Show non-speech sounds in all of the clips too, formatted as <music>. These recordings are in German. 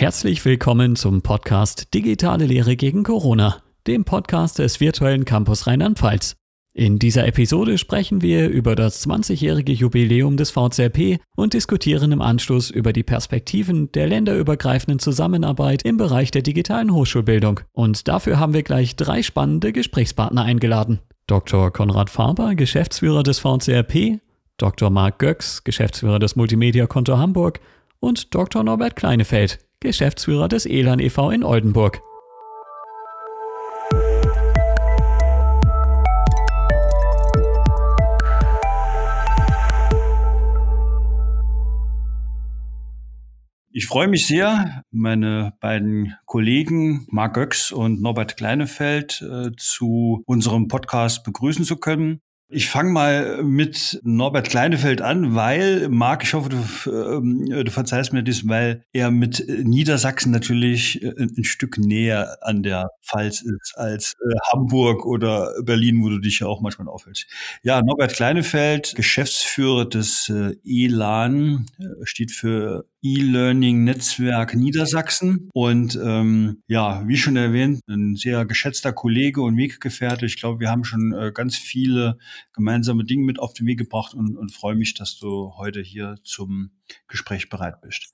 Herzlich willkommen zum Podcast Digitale Lehre gegen Corona, dem Podcast des virtuellen Campus Rheinland-Pfalz. In dieser Episode sprechen wir über das 20-jährige Jubiläum des VCRP und diskutieren im Anschluss über die Perspektiven der länderübergreifenden Zusammenarbeit im Bereich der digitalen Hochschulbildung. Und dafür haben wir gleich drei spannende Gesprächspartner eingeladen. Dr. Konrad Faber, Geschäftsführer des VCRP, Dr. Marc Göcks, Geschäftsführer des Multimedia Konto Hamburg und Dr. Norbert Kleinefeld, Geschäftsführer des Elan e.V. in Oldenburg. Ich freue mich sehr, meine beiden Kollegen Marc Göcks und Norbert Kleinefeld äh, zu unserem Podcast begrüßen zu können. Ich fange mal mit Norbert Kleinefeld an, weil, Marc, ich hoffe, du, äh, du verzeihst mir das, weil er mit Niedersachsen natürlich äh, ein Stück näher an der Pfalz ist als äh, Hamburg oder Berlin, wo du dich ja auch manchmal aufhältst. Ja, Norbert Kleinefeld, Geschäftsführer des äh, ELAN, steht für E-Learning-Netzwerk Niedersachsen. Und ähm, ja, wie schon erwähnt, ein sehr geschätzter Kollege und Weggefährte. Ich glaube, wir haben schon äh, ganz viele gemeinsame Dinge mit auf den Weg gebracht und, und freue mich, dass du heute hier zum Gespräch bereit bist.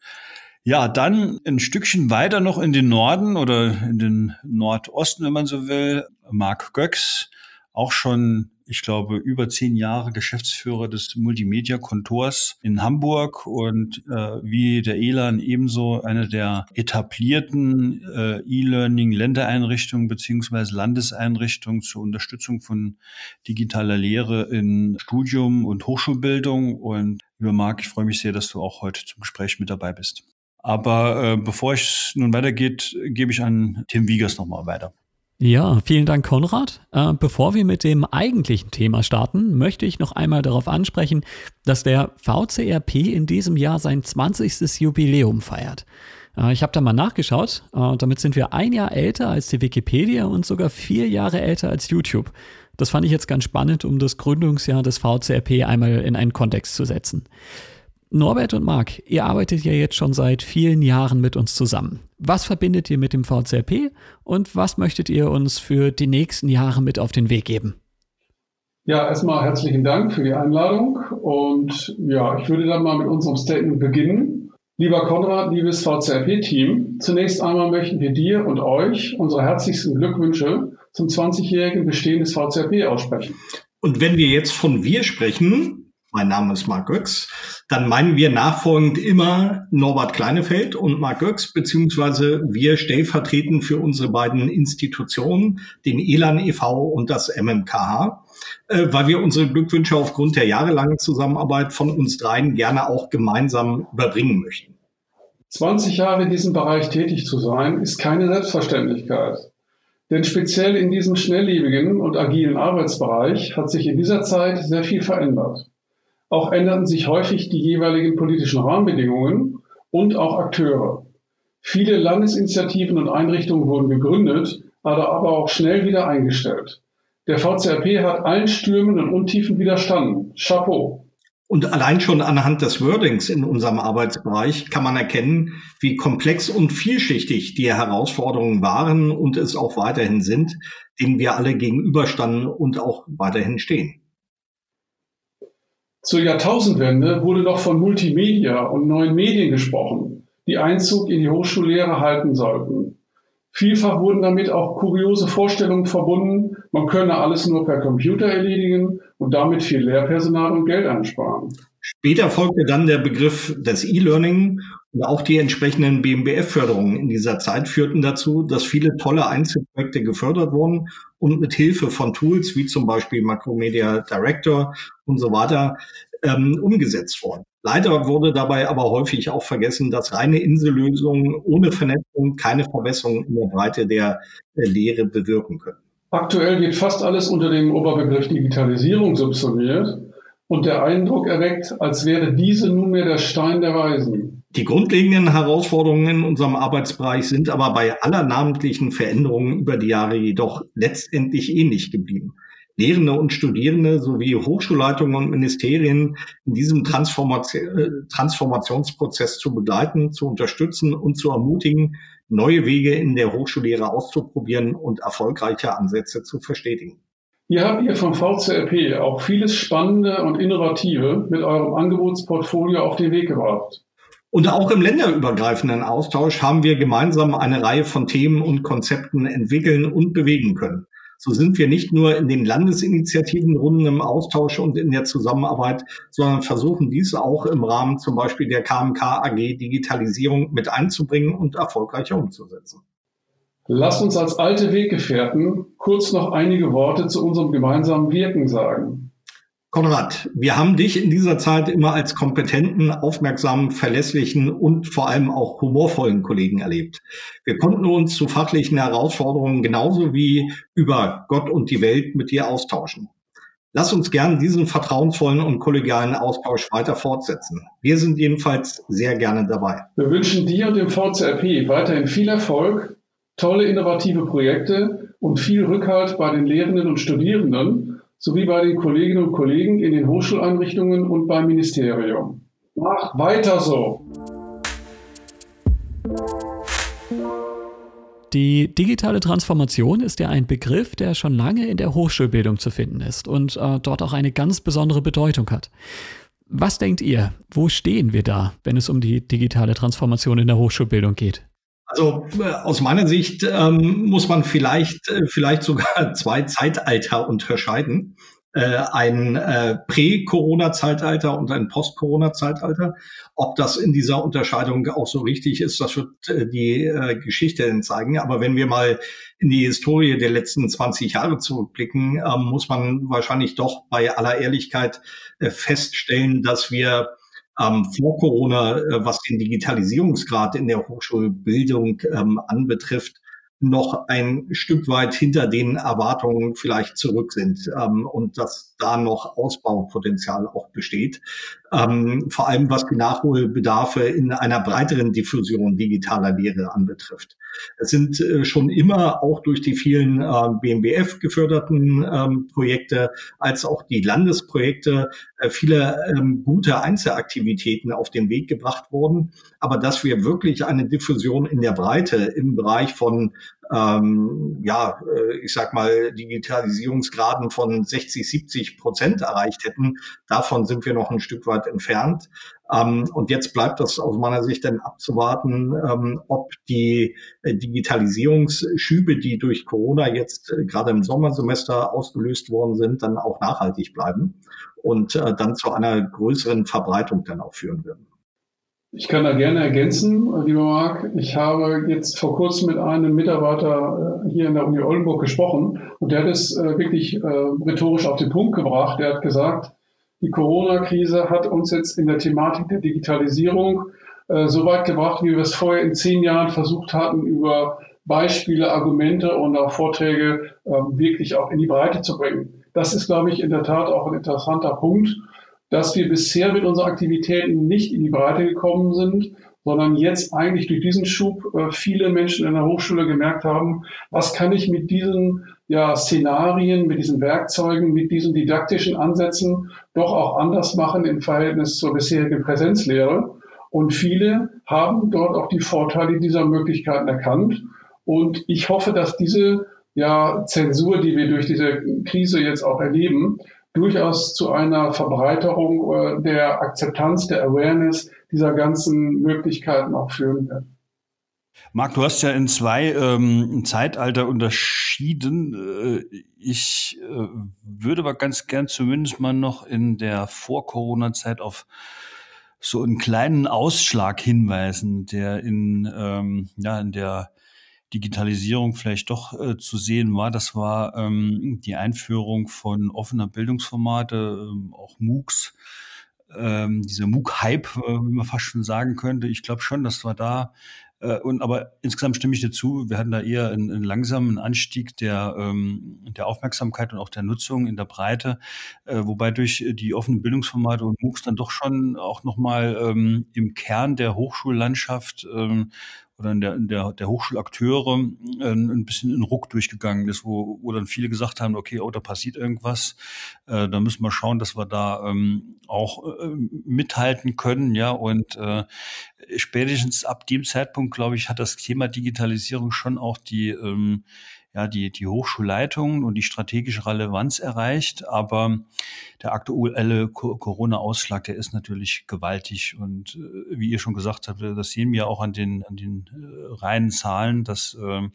Ja, dann ein Stückchen weiter noch in den Norden oder in den Nordosten, wenn man so will. Marc Göcks, auch schon ich glaube, über zehn Jahre Geschäftsführer des Multimedia-Kontors in Hamburg und äh, wie der ELAN ebenso eine der etablierten äh, E-Learning-Ländereinrichtungen beziehungsweise Landeseinrichtungen zur Unterstützung von digitaler Lehre in Studium und Hochschulbildung. Und lieber Marc, ich freue mich sehr, dass du auch heute zum Gespräch mit dabei bist. Aber äh, bevor es nun weitergeht, gebe ich an Tim Wiegers nochmal weiter. Ja, vielen Dank, Konrad. Äh, bevor wir mit dem eigentlichen Thema starten, möchte ich noch einmal darauf ansprechen, dass der VCRP in diesem Jahr sein 20. Jubiläum feiert. Äh, ich habe da mal nachgeschaut. Äh, damit sind wir ein Jahr älter als die Wikipedia und sogar vier Jahre älter als YouTube. Das fand ich jetzt ganz spannend, um das Gründungsjahr des VCRP einmal in einen Kontext zu setzen. Norbert und Marc, ihr arbeitet ja jetzt schon seit vielen Jahren mit uns zusammen. Was verbindet ihr mit dem VCRP und was möchtet ihr uns für die nächsten Jahre mit auf den Weg geben? Ja, erstmal herzlichen Dank für die Einladung und ja, ich würde dann mal mit unserem Statement beginnen. Lieber Konrad, liebes VCRP-Team, zunächst einmal möchten wir dir und euch unsere herzlichsten Glückwünsche zum 20-jährigen Bestehen des VCRP aussprechen. Und wenn wir jetzt von wir sprechen, mein Name ist Marc Göcks, dann meinen wir nachfolgend immer Norbert Kleinefeld und Marc Göcks, beziehungsweise wir stellvertretend für unsere beiden Institutionen, den ELAN e.V. und das MMKH, äh, weil wir unsere Glückwünsche aufgrund der jahrelangen Zusammenarbeit von uns dreien gerne auch gemeinsam überbringen möchten. 20 Jahre in diesem Bereich tätig zu sein, ist keine Selbstverständlichkeit. Denn speziell in diesem schnelllebigen und agilen Arbeitsbereich hat sich in dieser Zeit sehr viel verändert. Auch änderten sich häufig die jeweiligen politischen Rahmenbedingungen und auch Akteure. Viele Landesinitiativen und Einrichtungen wurden gegründet, aber auch schnell wieder eingestellt. Der VCRP hat allen Stürmen und Untiefen widerstanden. Chapeau. Und allein schon anhand des Wordings in unserem Arbeitsbereich kann man erkennen, wie komplex und vielschichtig die Herausforderungen waren und es auch weiterhin sind, denen wir alle gegenüberstanden und auch weiterhin stehen. Zur Jahrtausendwende wurde noch von Multimedia und neuen Medien gesprochen, die Einzug in die Hochschullehre halten sollten. Vielfach wurden damit auch kuriose Vorstellungen verbunden, man könne alles nur per Computer erledigen und damit viel Lehrpersonal und Geld einsparen. Später folgte dann der Begriff des E-Learning und auch die entsprechenden BMBF-Förderungen in dieser Zeit führten dazu, dass viele tolle Einzelprojekte gefördert wurden und mit Hilfe von Tools wie zum Beispiel Macromedia Director und so weiter ähm, umgesetzt wurden. Leider wurde dabei aber häufig auch vergessen, dass reine Insellösungen ohne Vernetzung keine Verbesserung in der Breite der äh, Lehre bewirken können. Aktuell wird fast alles unter dem Oberbegriff Digitalisierung subsumiert und der Eindruck erweckt, als wäre diese nunmehr der Stein der Weisen. Die grundlegenden Herausforderungen in unserem Arbeitsbereich sind aber bei aller namentlichen Veränderungen über die Jahre jedoch letztendlich ähnlich geblieben. Lehrende und Studierende sowie Hochschulleitungen und Ministerien in diesem Transformation, Transformationsprozess zu begleiten, zu unterstützen und zu ermutigen, neue Wege in der Hochschullehre auszuprobieren und erfolgreiche Ansätze zu verstetigen. Hier habt ihr vom VCRP auch vieles Spannende und Innovative mit eurem Angebotsportfolio auf den Weg gebracht. Und auch im länderübergreifenden Austausch haben wir gemeinsam eine Reihe von Themen und Konzepten entwickeln und bewegen können. So sind wir nicht nur in den Landesinitiativenrunden im Austausch und in der Zusammenarbeit, sondern versuchen dies auch im Rahmen zum Beispiel der KMK AG Digitalisierung mit einzubringen und erfolgreicher umzusetzen. Lass uns als alte Weggefährten kurz noch einige Worte zu unserem gemeinsamen Wirken sagen. Konrad, wir haben dich in dieser Zeit immer als kompetenten, aufmerksamen, verlässlichen und vor allem auch humorvollen Kollegen erlebt. Wir konnten uns zu fachlichen Herausforderungen genauso wie über Gott und die Welt mit dir austauschen. Lass uns gern diesen vertrauensvollen und kollegialen Austausch weiter fortsetzen. Wir sind jedenfalls sehr gerne dabei. Wir wünschen dir und dem VCRP weiterhin viel Erfolg, tolle innovative Projekte und viel Rückhalt bei den Lehrenden und Studierenden sowie bei den Kolleginnen und Kollegen in den Hochschuleinrichtungen und beim Ministerium. Mach weiter so! Die digitale Transformation ist ja ein Begriff, der schon lange in der Hochschulbildung zu finden ist und äh, dort auch eine ganz besondere Bedeutung hat. Was denkt ihr, wo stehen wir da, wenn es um die digitale Transformation in der Hochschulbildung geht? Also äh, aus meiner Sicht ähm, muss man vielleicht, äh, vielleicht sogar <laughs> zwei Zeitalter unterscheiden. Äh, ein äh, Prä-Corona-Zeitalter und ein Post-Corona-Zeitalter. Ob das in dieser Unterscheidung auch so richtig ist, das wird äh, die äh, Geschichte dann zeigen. Aber wenn wir mal in die Historie der letzten 20 Jahre zurückblicken, äh, muss man wahrscheinlich doch bei aller Ehrlichkeit äh, feststellen, dass wir ähm, vor Corona, äh, was den Digitalisierungsgrad in der Hochschulbildung ähm, anbetrifft, noch ein Stück weit hinter den Erwartungen vielleicht zurück sind ähm, und dass da noch Ausbaupotenzial auch besteht. Ähm, vor allem was die Nachholbedarfe in einer breiteren Diffusion digitaler Lehre anbetrifft. Es sind äh, schon immer auch durch die vielen äh, BMBF geförderten ähm, Projekte als auch die Landesprojekte äh, viele ähm, gute Einzelaktivitäten auf den Weg gebracht worden. Aber dass wir wirklich eine Diffusion in der Breite im Bereich von ähm, ja, äh, ich sag mal, Digitalisierungsgraden von 60, 70 Prozent erreicht hätten. Davon sind wir noch ein Stück weit entfernt. Ähm, und jetzt bleibt das aus meiner Sicht dann abzuwarten, ähm, ob die äh, Digitalisierungsschübe, die durch Corona jetzt äh, gerade im Sommersemester ausgelöst worden sind, dann auch nachhaltig bleiben und äh, dann zu einer größeren Verbreitung dann auch führen würden. Ich kann da gerne ergänzen, lieber Marc. Ich habe jetzt vor kurzem mit einem Mitarbeiter hier in der Uni Oldenburg gesprochen und der hat es wirklich rhetorisch auf den Punkt gebracht. Der hat gesagt, die Corona-Krise hat uns jetzt in der Thematik der Digitalisierung äh, so weit gebracht, wie wir es vorher in zehn Jahren versucht hatten, über Beispiele, Argumente und auch Vorträge äh, wirklich auch in die Breite zu bringen. Das ist, glaube ich, in der Tat auch ein interessanter Punkt, dass wir bisher mit unseren Aktivitäten nicht in die Breite gekommen sind, sondern jetzt eigentlich durch diesen Schub äh, viele Menschen in der Hochschule gemerkt haben, was kann ich mit diesen ja, Szenarien, mit diesen Werkzeugen, mit diesen didaktischen Ansätzen doch auch anders machen im Verhältnis zur bisherigen Präsenzlehre. Und viele haben dort auch die Vorteile dieser Möglichkeiten erkannt. Und ich hoffe, dass diese ja, Zensur, die wir durch diese Krise jetzt auch erleben, durchaus zu einer Verbreiterung äh, der Akzeptanz, der Awareness dieser ganzen Möglichkeiten auch führen wird. Marc, du hast ja in zwei ähm, Zeitalter unterschieden. Äh, ich äh, würde aber ganz gern zumindest mal noch in der Vor-Corona-Zeit auf so einen kleinen Ausschlag hinweisen, der in, ähm, ja, in der Digitalisierung vielleicht doch äh, zu sehen war. Das war ähm, die Einführung von offener Bildungsformate, ähm, auch MOOCs, ähm, dieser MOOC-Hype, äh, wie man fast schon sagen könnte. Ich glaube schon, dass wir da äh, und aber insgesamt stimme ich dir zu, wir hatten da eher einen, einen langsamen Anstieg der, ähm, der Aufmerksamkeit und auch der Nutzung in der Breite, äh, wobei durch die offenen Bildungsformate und MOOCs dann doch schon auch nochmal ähm, im Kern der Hochschullandschaft ähm, oder in der, in der, der Hochschulakteure äh, ein bisschen in Ruck durchgegangen ist, wo, wo dann viele gesagt haben, okay, oh, da passiert irgendwas, äh, da müssen wir schauen, dass wir da ähm, auch äh, mithalten können, ja, und äh, spätestens ab dem Zeitpunkt, glaube ich, hat das Thema Digitalisierung schon auch die ähm, ja, die, die Hochschulleitung und die strategische Relevanz erreicht. Aber der aktuelle Corona-Ausschlag, der ist natürlich gewaltig. Und äh, wie ihr schon gesagt habt, das sehen wir auch an den, an den äh, reinen Zahlen, dass äh,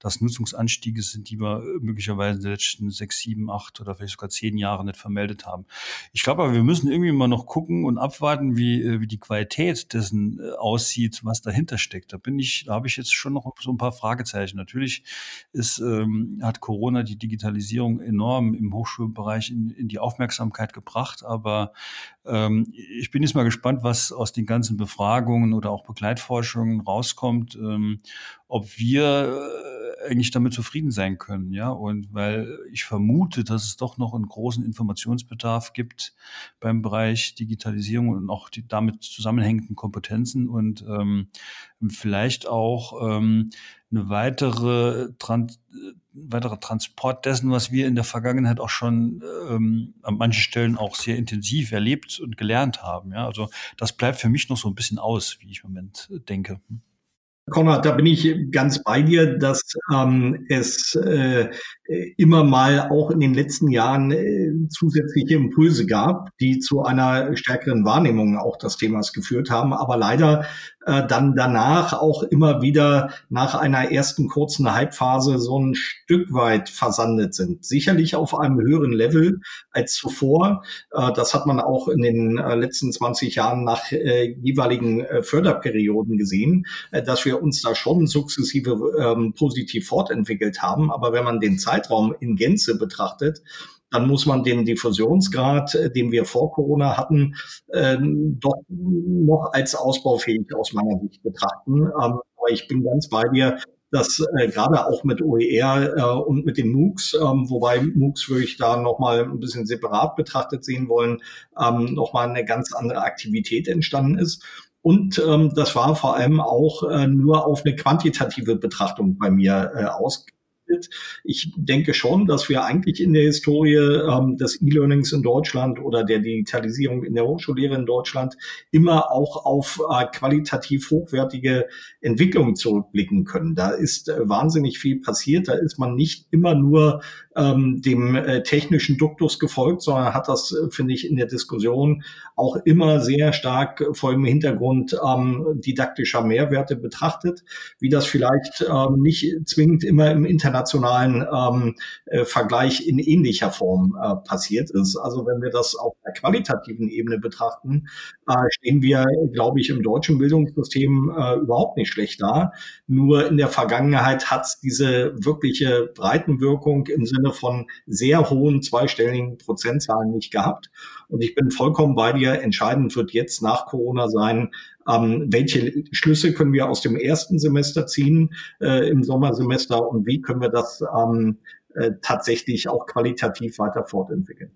das Nutzungsanstiege sind, die wir möglicherweise in den letzten sechs, sieben, acht oder vielleicht sogar zehn Jahre nicht vermeldet haben. Ich glaube aber, wir müssen irgendwie mal noch gucken und abwarten, wie, äh, wie die Qualität dessen äh, aussieht, was dahinter steckt. Da bin ich, da habe ich jetzt schon noch so ein paar Fragezeichen. Natürlich ist ähm, hat Corona die Digitalisierung enorm im Hochschulbereich in, in die Aufmerksamkeit gebracht. Aber ähm, ich bin jetzt mal gespannt, was aus den ganzen Befragungen oder auch Begleitforschungen rauskommt, ähm, ob wir äh, eigentlich damit zufrieden sein können, ja. Und weil ich vermute, dass es doch noch einen großen Informationsbedarf gibt beim Bereich Digitalisierung und auch die damit zusammenhängenden Kompetenzen und ähm, vielleicht auch ähm, eine weitere Trans weiterer Transport dessen, was wir in der Vergangenheit auch schon ähm, an manchen Stellen auch sehr intensiv erlebt und gelernt haben. Ja, also das bleibt für mich noch so ein bisschen aus, wie ich im Moment denke. Konrad, da bin ich ganz bei dir, dass ähm, es äh, immer mal auch in den letzten Jahren äh, zusätzliche Impulse gab, die zu einer stärkeren Wahrnehmung auch des Themas geführt haben, aber leider äh, dann danach auch immer wieder nach einer ersten kurzen Hypephase so ein Stück weit versandet sind. Sicherlich auf einem höheren Level als zuvor. Äh, das hat man auch in den äh, letzten 20 Jahren nach äh, jeweiligen äh, Förderperioden gesehen, äh, dass wir uns da schon sukzessive ähm, positiv fortentwickelt haben. Aber wenn man den Zeitraum in Gänze betrachtet, dann muss man den Diffusionsgrad, äh, den wir vor Corona hatten, ähm, doch noch als ausbaufähig aus meiner Sicht betrachten. Ähm, aber ich bin ganz bei dir, dass äh, gerade auch mit OER äh, und mit den MOOCs, ähm, wobei MOOCs würde ich da nochmal ein bisschen separat betrachtet sehen wollen, ähm, nochmal eine ganz andere Aktivität entstanden ist. Und ähm, das war vor allem auch äh, nur auf eine quantitative Betrachtung bei mir äh, aus, entwickelt. Ich denke schon, dass wir eigentlich in der Historie ähm, des E-Learnings in Deutschland oder der Digitalisierung in der Hochschullehre in Deutschland immer auch auf äh, qualitativ hochwertige Entwicklungen zurückblicken können. Da ist äh, wahnsinnig viel passiert. Da ist man nicht immer nur ähm, dem äh, technischen Duktus gefolgt, sondern hat das, äh, finde ich, in der Diskussion auch immer sehr stark vor dem Hintergrund ähm, didaktischer Mehrwerte betrachtet, wie das vielleicht ähm, nicht zwingend immer im internationalen ähm, äh, Vergleich in ähnlicher Form äh, passiert ist. Also wenn wir das auf der qualitativen Ebene betrachten, äh, stehen wir, glaube ich, im deutschen Bildungssystem äh, überhaupt nicht schlecht da. Nur in der Vergangenheit hat es diese wirkliche Breitenwirkung im Sinne von sehr hohen zweistelligen Prozentzahlen nicht gehabt. Und ich bin vollkommen bei dir. Entscheidend wird jetzt nach Corona sein, ähm, welche Schlüsse können wir aus dem ersten Semester ziehen äh, im Sommersemester und wie können wir das ähm, äh, tatsächlich auch qualitativ weiter fortentwickeln.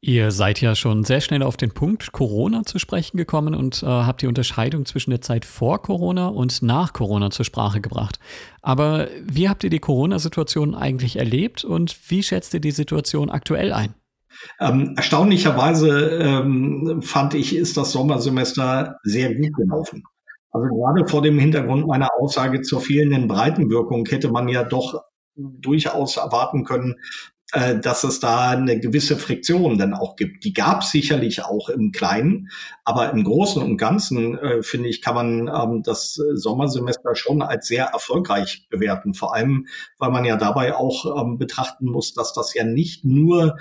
Ihr seid ja schon sehr schnell auf den Punkt Corona zu sprechen gekommen und äh, habt die Unterscheidung zwischen der Zeit vor Corona und nach Corona zur Sprache gebracht. Aber wie habt ihr die Corona-Situation eigentlich erlebt und wie schätzt ihr die Situation aktuell ein? Ähm, erstaunlicherweise ähm, fand ich, ist das Sommersemester sehr gut gelaufen. Also gerade vor dem Hintergrund meiner Aussage zur fehlenden Breitenwirkung hätte man ja doch durchaus erwarten können, äh, dass es da eine gewisse Friktion dann auch gibt. Die gab es sicherlich auch im Kleinen, aber im Großen und Ganzen, äh, finde ich, kann man ähm, das Sommersemester schon als sehr erfolgreich bewerten. Vor allem, weil man ja dabei auch ähm, betrachten muss, dass das ja nicht nur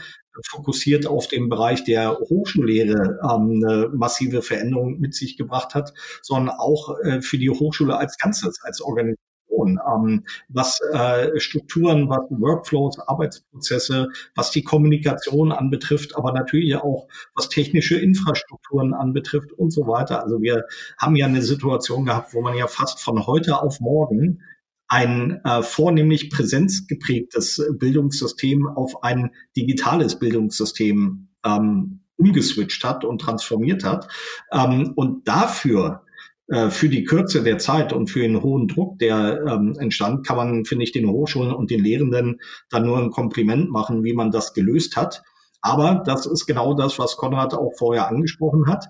fokussiert auf den Bereich der Hochschullehre ähm, eine massive Veränderung mit sich gebracht hat, sondern auch äh, für die Hochschule als Ganzes, als Organisation ähm, was äh, Strukturen, was Workflows, Arbeitsprozesse, was die Kommunikation anbetrifft, aber natürlich auch was technische Infrastrukturen anbetrifft und so weiter. Also wir haben ja eine Situation gehabt, wo man ja fast von heute auf morgen ein äh, vornehmlich präsenzgeprägtes Bildungssystem auf ein digitales Bildungssystem ähm, umgeswitcht hat und transformiert hat. Ähm, und dafür äh, für die Kürze der Zeit und für den hohen Druck, der ähm, entstand, kann man, finde ich, den Hochschulen und den Lehrenden dann nur ein Kompliment machen, wie man das gelöst hat. Aber das ist genau das, was Konrad auch vorher angesprochen hat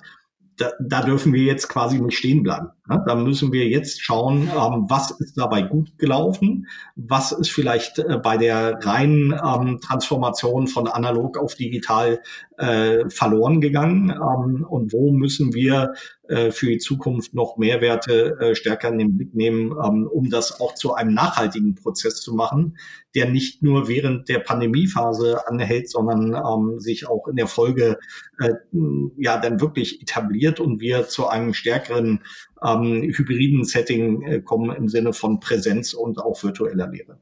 da, da dürfen wir jetzt quasi nicht stehen bleiben. Ne? Da müssen wir jetzt schauen, ähm, was ist dabei gut gelaufen, was ist vielleicht äh, bei der reinen ähm, Transformation von analog auf digital äh, verloren gegangen ähm, und wo müssen wir äh, für die Zukunft noch Mehrwerte äh, stärker in den Blick nehmen, ähm, um das auch zu einem nachhaltigen Prozess zu machen, der nicht nur während der Pandemiephase anhält, sondern ähm, sich auch in der Folge äh, ja dann wirklich etabliert und wir zu einem stärkeren ähm, hybriden Setting äh, kommen im Sinne von Präsenz und auch virtueller Lehre.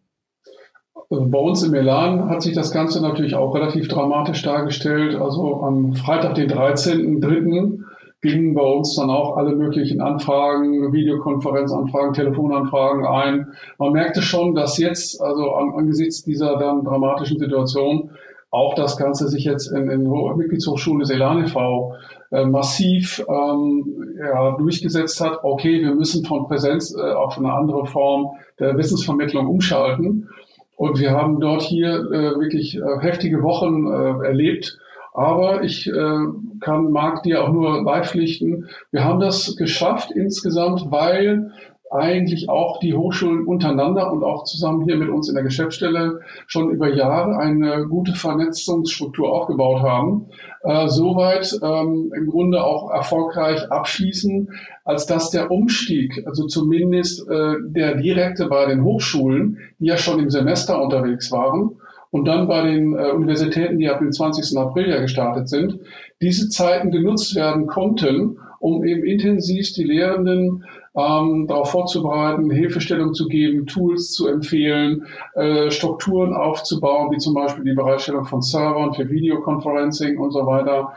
Also bei uns in Milan hat sich das Ganze natürlich auch relativ dramatisch dargestellt. Also am Freitag, den 13.03., gingen bei uns dann auch alle möglichen Anfragen, Videokonferenzanfragen, Telefonanfragen ein. Man merkte schon, dass jetzt, also an, angesichts dieser dann dramatischen Situation, auch das Ganze sich jetzt in, in Mitgliedshochschulen des Elan e.V. Äh, massiv ähm, ja, durchgesetzt hat. Okay, wir müssen von Präsenz äh, auf eine andere Form der Wissensvermittlung umschalten. Und wir haben dort hier äh, wirklich äh, heftige Wochen äh, erlebt, aber ich äh, kann Marc dir auch nur beipflichten. Wir haben das geschafft insgesamt, weil eigentlich auch die Hochschulen untereinander und auch zusammen hier mit uns in der Geschäftsstelle schon über Jahre eine gute Vernetzungsstruktur aufgebaut haben. Äh, soweit ähm, im Grunde auch erfolgreich abschließen, als dass der Umstieg, also zumindest äh, der direkte bei den Hochschulen, die ja schon im Semester unterwegs waren, und dann bei den äh, Universitäten, die ab dem 20. April ja gestartet sind, diese Zeiten genutzt werden konnten, um eben intensiv die Lehrenden ähm, darauf vorzubereiten, Hilfestellung zu geben, Tools zu empfehlen, äh, Strukturen aufzubauen, wie zum Beispiel die Bereitstellung von Servern für Videoconferencing und so weiter,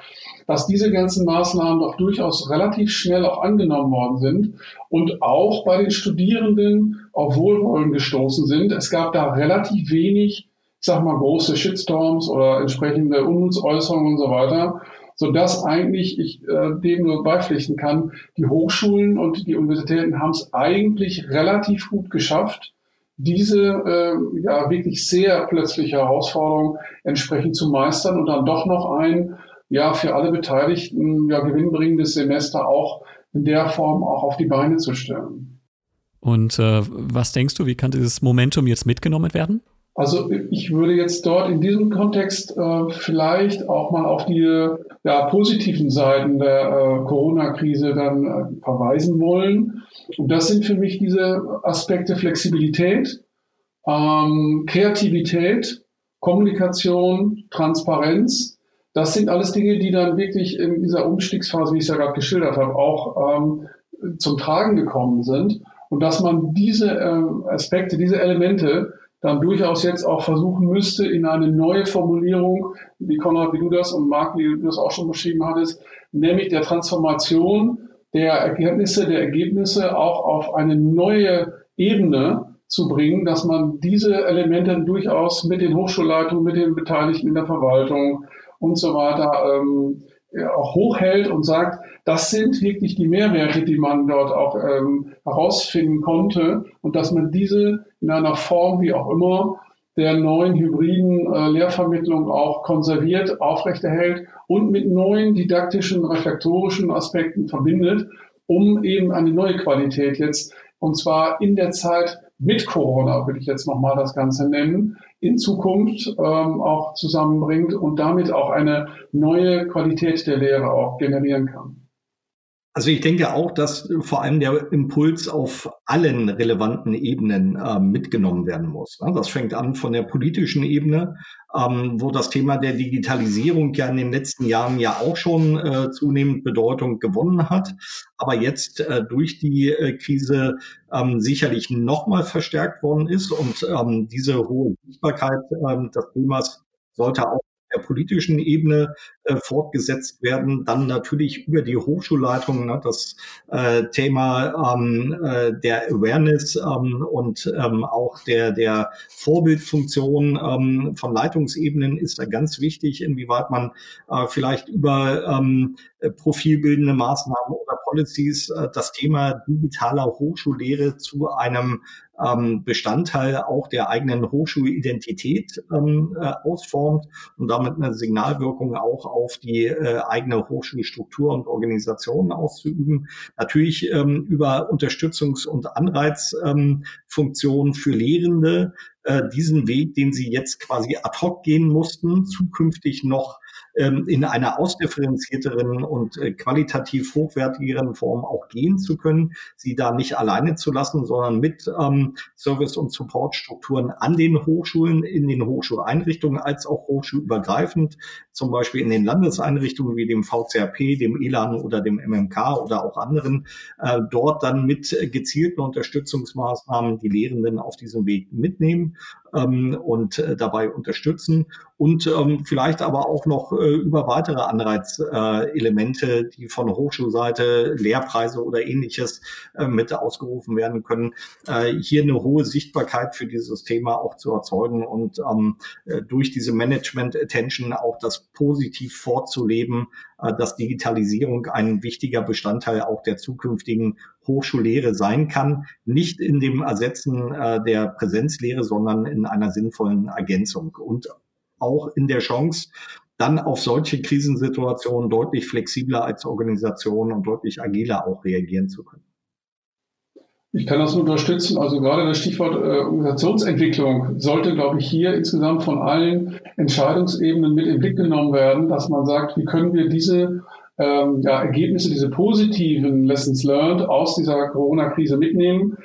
dass diese ganzen Maßnahmen doch durchaus relativ schnell auch angenommen worden sind und auch bei den Studierenden auf Wohlwollen gestoßen sind. Es gab da relativ wenig ich sag mal, große Shitstorms oder entsprechende Unmutsäußerungen und so weiter, so dass eigentlich ich äh, dem nur beipflichten kann, die Hochschulen und die Universitäten haben es eigentlich relativ gut geschafft, diese äh, ja wirklich sehr plötzliche Herausforderung entsprechend zu meistern und dann doch noch ein ja für alle Beteiligten ja gewinnbringendes Semester auch in der Form auch auf die Beine zu stellen. Und äh, was denkst du, wie kann dieses Momentum jetzt mitgenommen werden? Also ich würde jetzt dort in diesem Kontext äh, vielleicht auch mal auf die ja, positiven Seiten der äh, Corona-Krise dann äh, verweisen wollen. Und das sind für mich diese Aspekte Flexibilität, ähm, Kreativität, Kommunikation, Transparenz. Das sind alles Dinge, die dann wirklich in dieser Umstiegsphase, wie ich es ja gerade geschildert habe, auch ähm, zum Tragen gekommen sind. Und dass man diese äh, Aspekte, diese Elemente dann durchaus jetzt auch versuchen müsste, in eine neue Formulierung, wie Konrad, wie du das und Marc, wie du das auch schon beschrieben hattest, nämlich der Transformation der Ergebnisse, der Ergebnisse auch auf eine neue Ebene zu bringen, dass man diese Elemente durchaus mit den Hochschulleitungen, mit den Beteiligten in der Verwaltung und so weiter ähm, auch hochhält und sagt, das sind wirklich die Mehrwerte, die man dort auch ähm, herausfinden konnte und dass man diese in einer Form wie auch immer der neuen hybriden äh, Lehrvermittlung auch konserviert, aufrechterhält und mit neuen didaktischen, reflektorischen Aspekten verbindet, um eben eine neue Qualität jetzt, und zwar in der Zeit mit Corona, würde ich jetzt nochmal das Ganze nennen, in Zukunft ähm, auch zusammenbringt und damit auch eine neue Qualität der Lehre auch generieren kann. Also ich denke auch, dass vor allem der Impuls auf allen relevanten Ebenen äh, mitgenommen werden muss. Ne? Das fängt an von der politischen Ebene, ähm, wo das Thema der Digitalisierung ja in den letzten Jahren ja auch schon äh, zunehmend Bedeutung gewonnen hat, aber jetzt äh, durch die äh, Krise ähm, sicherlich nochmal verstärkt worden ist und ähm, diese hohe Sichtbarkeit ähm, des Themas sollte auch der politischen Ebene äh, fortgesetzt werden. Dann natürlich über die Hochschulleitung ne, das äh, Thema ähm, äh, der Awareness ähm, und ähm, auch der, der Vorbildfunktion ähm, von Leitungsebenen ist da ganz wichtig, inwieweit man äh, vielleicht über ähm, profilbildende Maßnahmen oder Policies äh, das Thema digitaler Hochschullehre zu einem ähm, Bestandteil auch der eigenen Hochschulidentität ähm, äh, ausformt und damit eine Signalwirkung auch auf die äh, eigene Hochschulstruktur und Organisation auszuüben. Natürlich ähm, über Unterstützungs- und Anreizfunktionen für Lehrende, äh, diesen Weg, den sie jetzt quasi ad hoc gehen mussten, zukünftig noch ähm, in einer ausdifferenzierteren und äh, qualitativ hochwertigeren Form auch gehen zu können, sie da nicht alleine zu lassen, sondern mit ähm, Service- und Supportstrukturen an den Hochschulen, in den Hochschuleinrichtungen als auch hochschulübergreifend, zum Beispiel in den Landeseinrichtungen wie dem VCRP, dem ELAN oder dem MMK oder auch anderen, äh, dort dann mit gezielten Unterstützungsmaßnahmen die Lehrenden auf diesem Weg mitnehmen ähm, und äh, dabei unterstützen. Und ähm, vielleicht aber auch noch äh, über weitere Anreizelemente, äh, die von Hochschulseite, Lehrpreise oder ähnliches äh, mit ausgerufen werden können, äh, hier eine hohe Sichtbarkeit für dieses Thema auch zu erzeugen und ähm, äh, durch diese Management Attention auch das positiv vorzuleben, dass Digitalisierung ein wichtiger Bestandteil auch der zukünftigen Hochschullehre sein kann, nicht in dem Ersetzen äh, der Präsenzlehre, sondern in einer sinnvollen Ergänzung und auch in der Chance, dann auf solche Krisensituationen deutlich flexibler als Organisation und deutlich agiler auch reagieren zu können. Ich kann das nur unterstützen. Also gerade das Stichwort äh, Organisationsentwicklung sollte, glaube ich, hier insgesamt von allen Entscheidungsebenen mit in Blick genommen werden, dass man sagt, wie können wir diese ähm, ja, Ergebnisse, diese positiven Lessons learned aus dieser Corona-Krise mitnehmen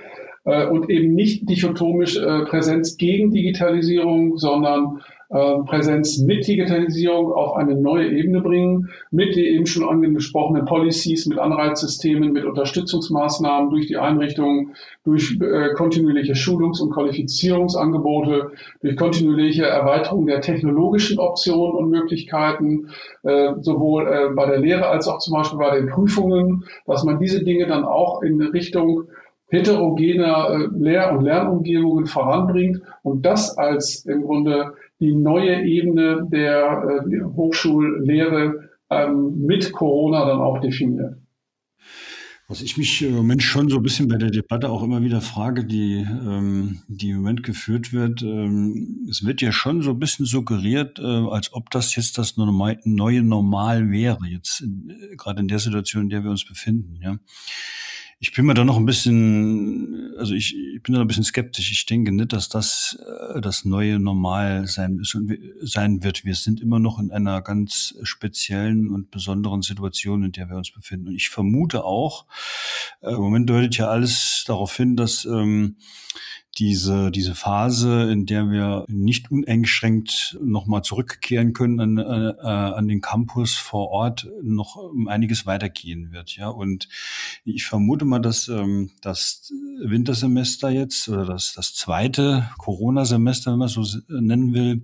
äh, und eben nicht dichotomisch äh, Präsenz gegen Digitalisierung, sondern Präsenz mit Digitalisierung auf eine neue Ebene bringen, mit den eben schon angesprochenen Policies, mit Anreizsystemen, mit Unterstützungsmaßnahmen durch die Einrichtungen, durch äh, kontinuierliche Schulungs- und Qualifizierungsangebote, durch kontinuierliche Erweiterung der technologischen Optionen und Möglichkeiten, äh, sowohl äh, bei der Lehre als auch zum Beispiel bei den Prüfungen, dass man diese Dinge dann auch in Richtung heterogener äh, Lehr- und Lernumgebungen voranbringt und das als im Grunde die neue Ebene der äh, Hochschullehre ähm, mit Corona dann auch definiert. Was ich mich im Moment schon so ein bisschen bei der Debatte auch immer wieder frage, die, ähm, die im Moment geführt wird, ähm, es wird ja schon so ein bisschen suggeriert, äh, als ob das jetzt das neue Normal wäre, jetzt äh, gerade in der Situation, in der wir uns befinden. Ja. Ich bin mir da noch ein bisschen, also ich, ich bin da ein bisschen skeptisch. Ich denke nicht, dass das äh, das neue Normal sein, sein wird. Wir sind immer noch in einer ganz speziellen und besonderen Situation, in der wir uns befinden. Und ich vermute auch, äh, im Moment deutet ja alles darauf hin, dass ähm, diese, diese Phase, in der wir nicht uneingeschränkt nochmal zurückkehren können an, äh, an den Campus vor Ort, noch um einiges weitergehen wird. Ja, und ich vermute mal, dass ähm, das Wintersemester jetzt oder das, das zweite Corona-Semester, wenn man so nennen will,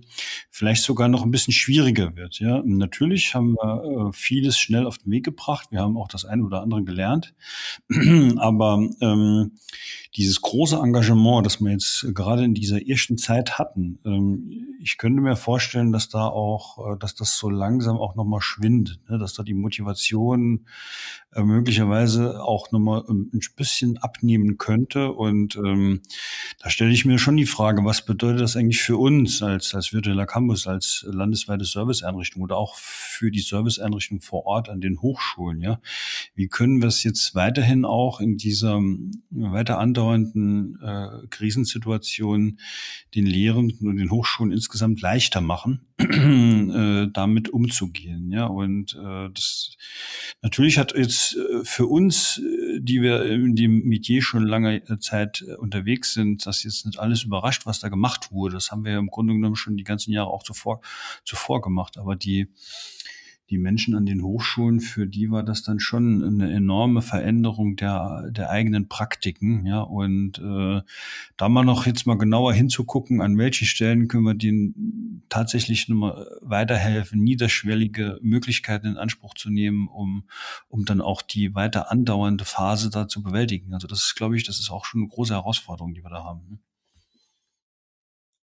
vielleicht sogar noch ein bisschen schwieriger wird. Ja, natürlich haben wir äh, vieles schnell auf den Weg gebracht. Wir haben auch das eine oder andere gelernt, <clears throat> aber ähm, dieses große Engagement, das wir jetzt gerade in dieser ersten Zeit hatten, ähm, ich könnte mir vorstellen, dass da auch, äh, dass das so langsam auch nochmal schwindet, ne? dass da die Motivation äh, möglicherweise auch nochmal ein bisschen abnehmen könnte. Und ähm, da stelle ich mir schon die Frage, was bedeutet das eigentlich für uns als, als virtueller Campus, als landesweite Serviceeinrichtung oder auch für die Serviceeinrichtung vor Ort an den Hochschulen, ja? Wie können wir es jetzt weiterhin auch in dieser weiter andauernden äh, Krisensituation den Lehrenden und den Hochschulen insgesamt leichter machen, <clears throat> äh, damit umzugehen. Ja, und äh, das natürlich hat jetzt äh, für uns, äh, die wir in dem Metier schon lange Zeit unterwegs sind, das jetzt nicht alles überrascht, was da gemacht wurde. Das haben wir im Grunde genommen schon die ganzen Jahre auch zuvor, zuvor gemacht. Aber die die Menschen an den Hochschulen, für die war das dann schon eine enorme Veränderung der, der eigenen Praktiken. Ja, und äh, da mal noch jetzt mal genauer hinzugucken, an welchen Stellen können wir denen tatsächlich nochmal weiterhelfen, niederschwellige Möglichkeiten in Anspruch zu nehmen, um, um dann auch die weiter andauernde Phase da zu bewältigen. Also das ist, glaube ich, das ist auch schon eine große Herausforderung, die wir da haben. Ne?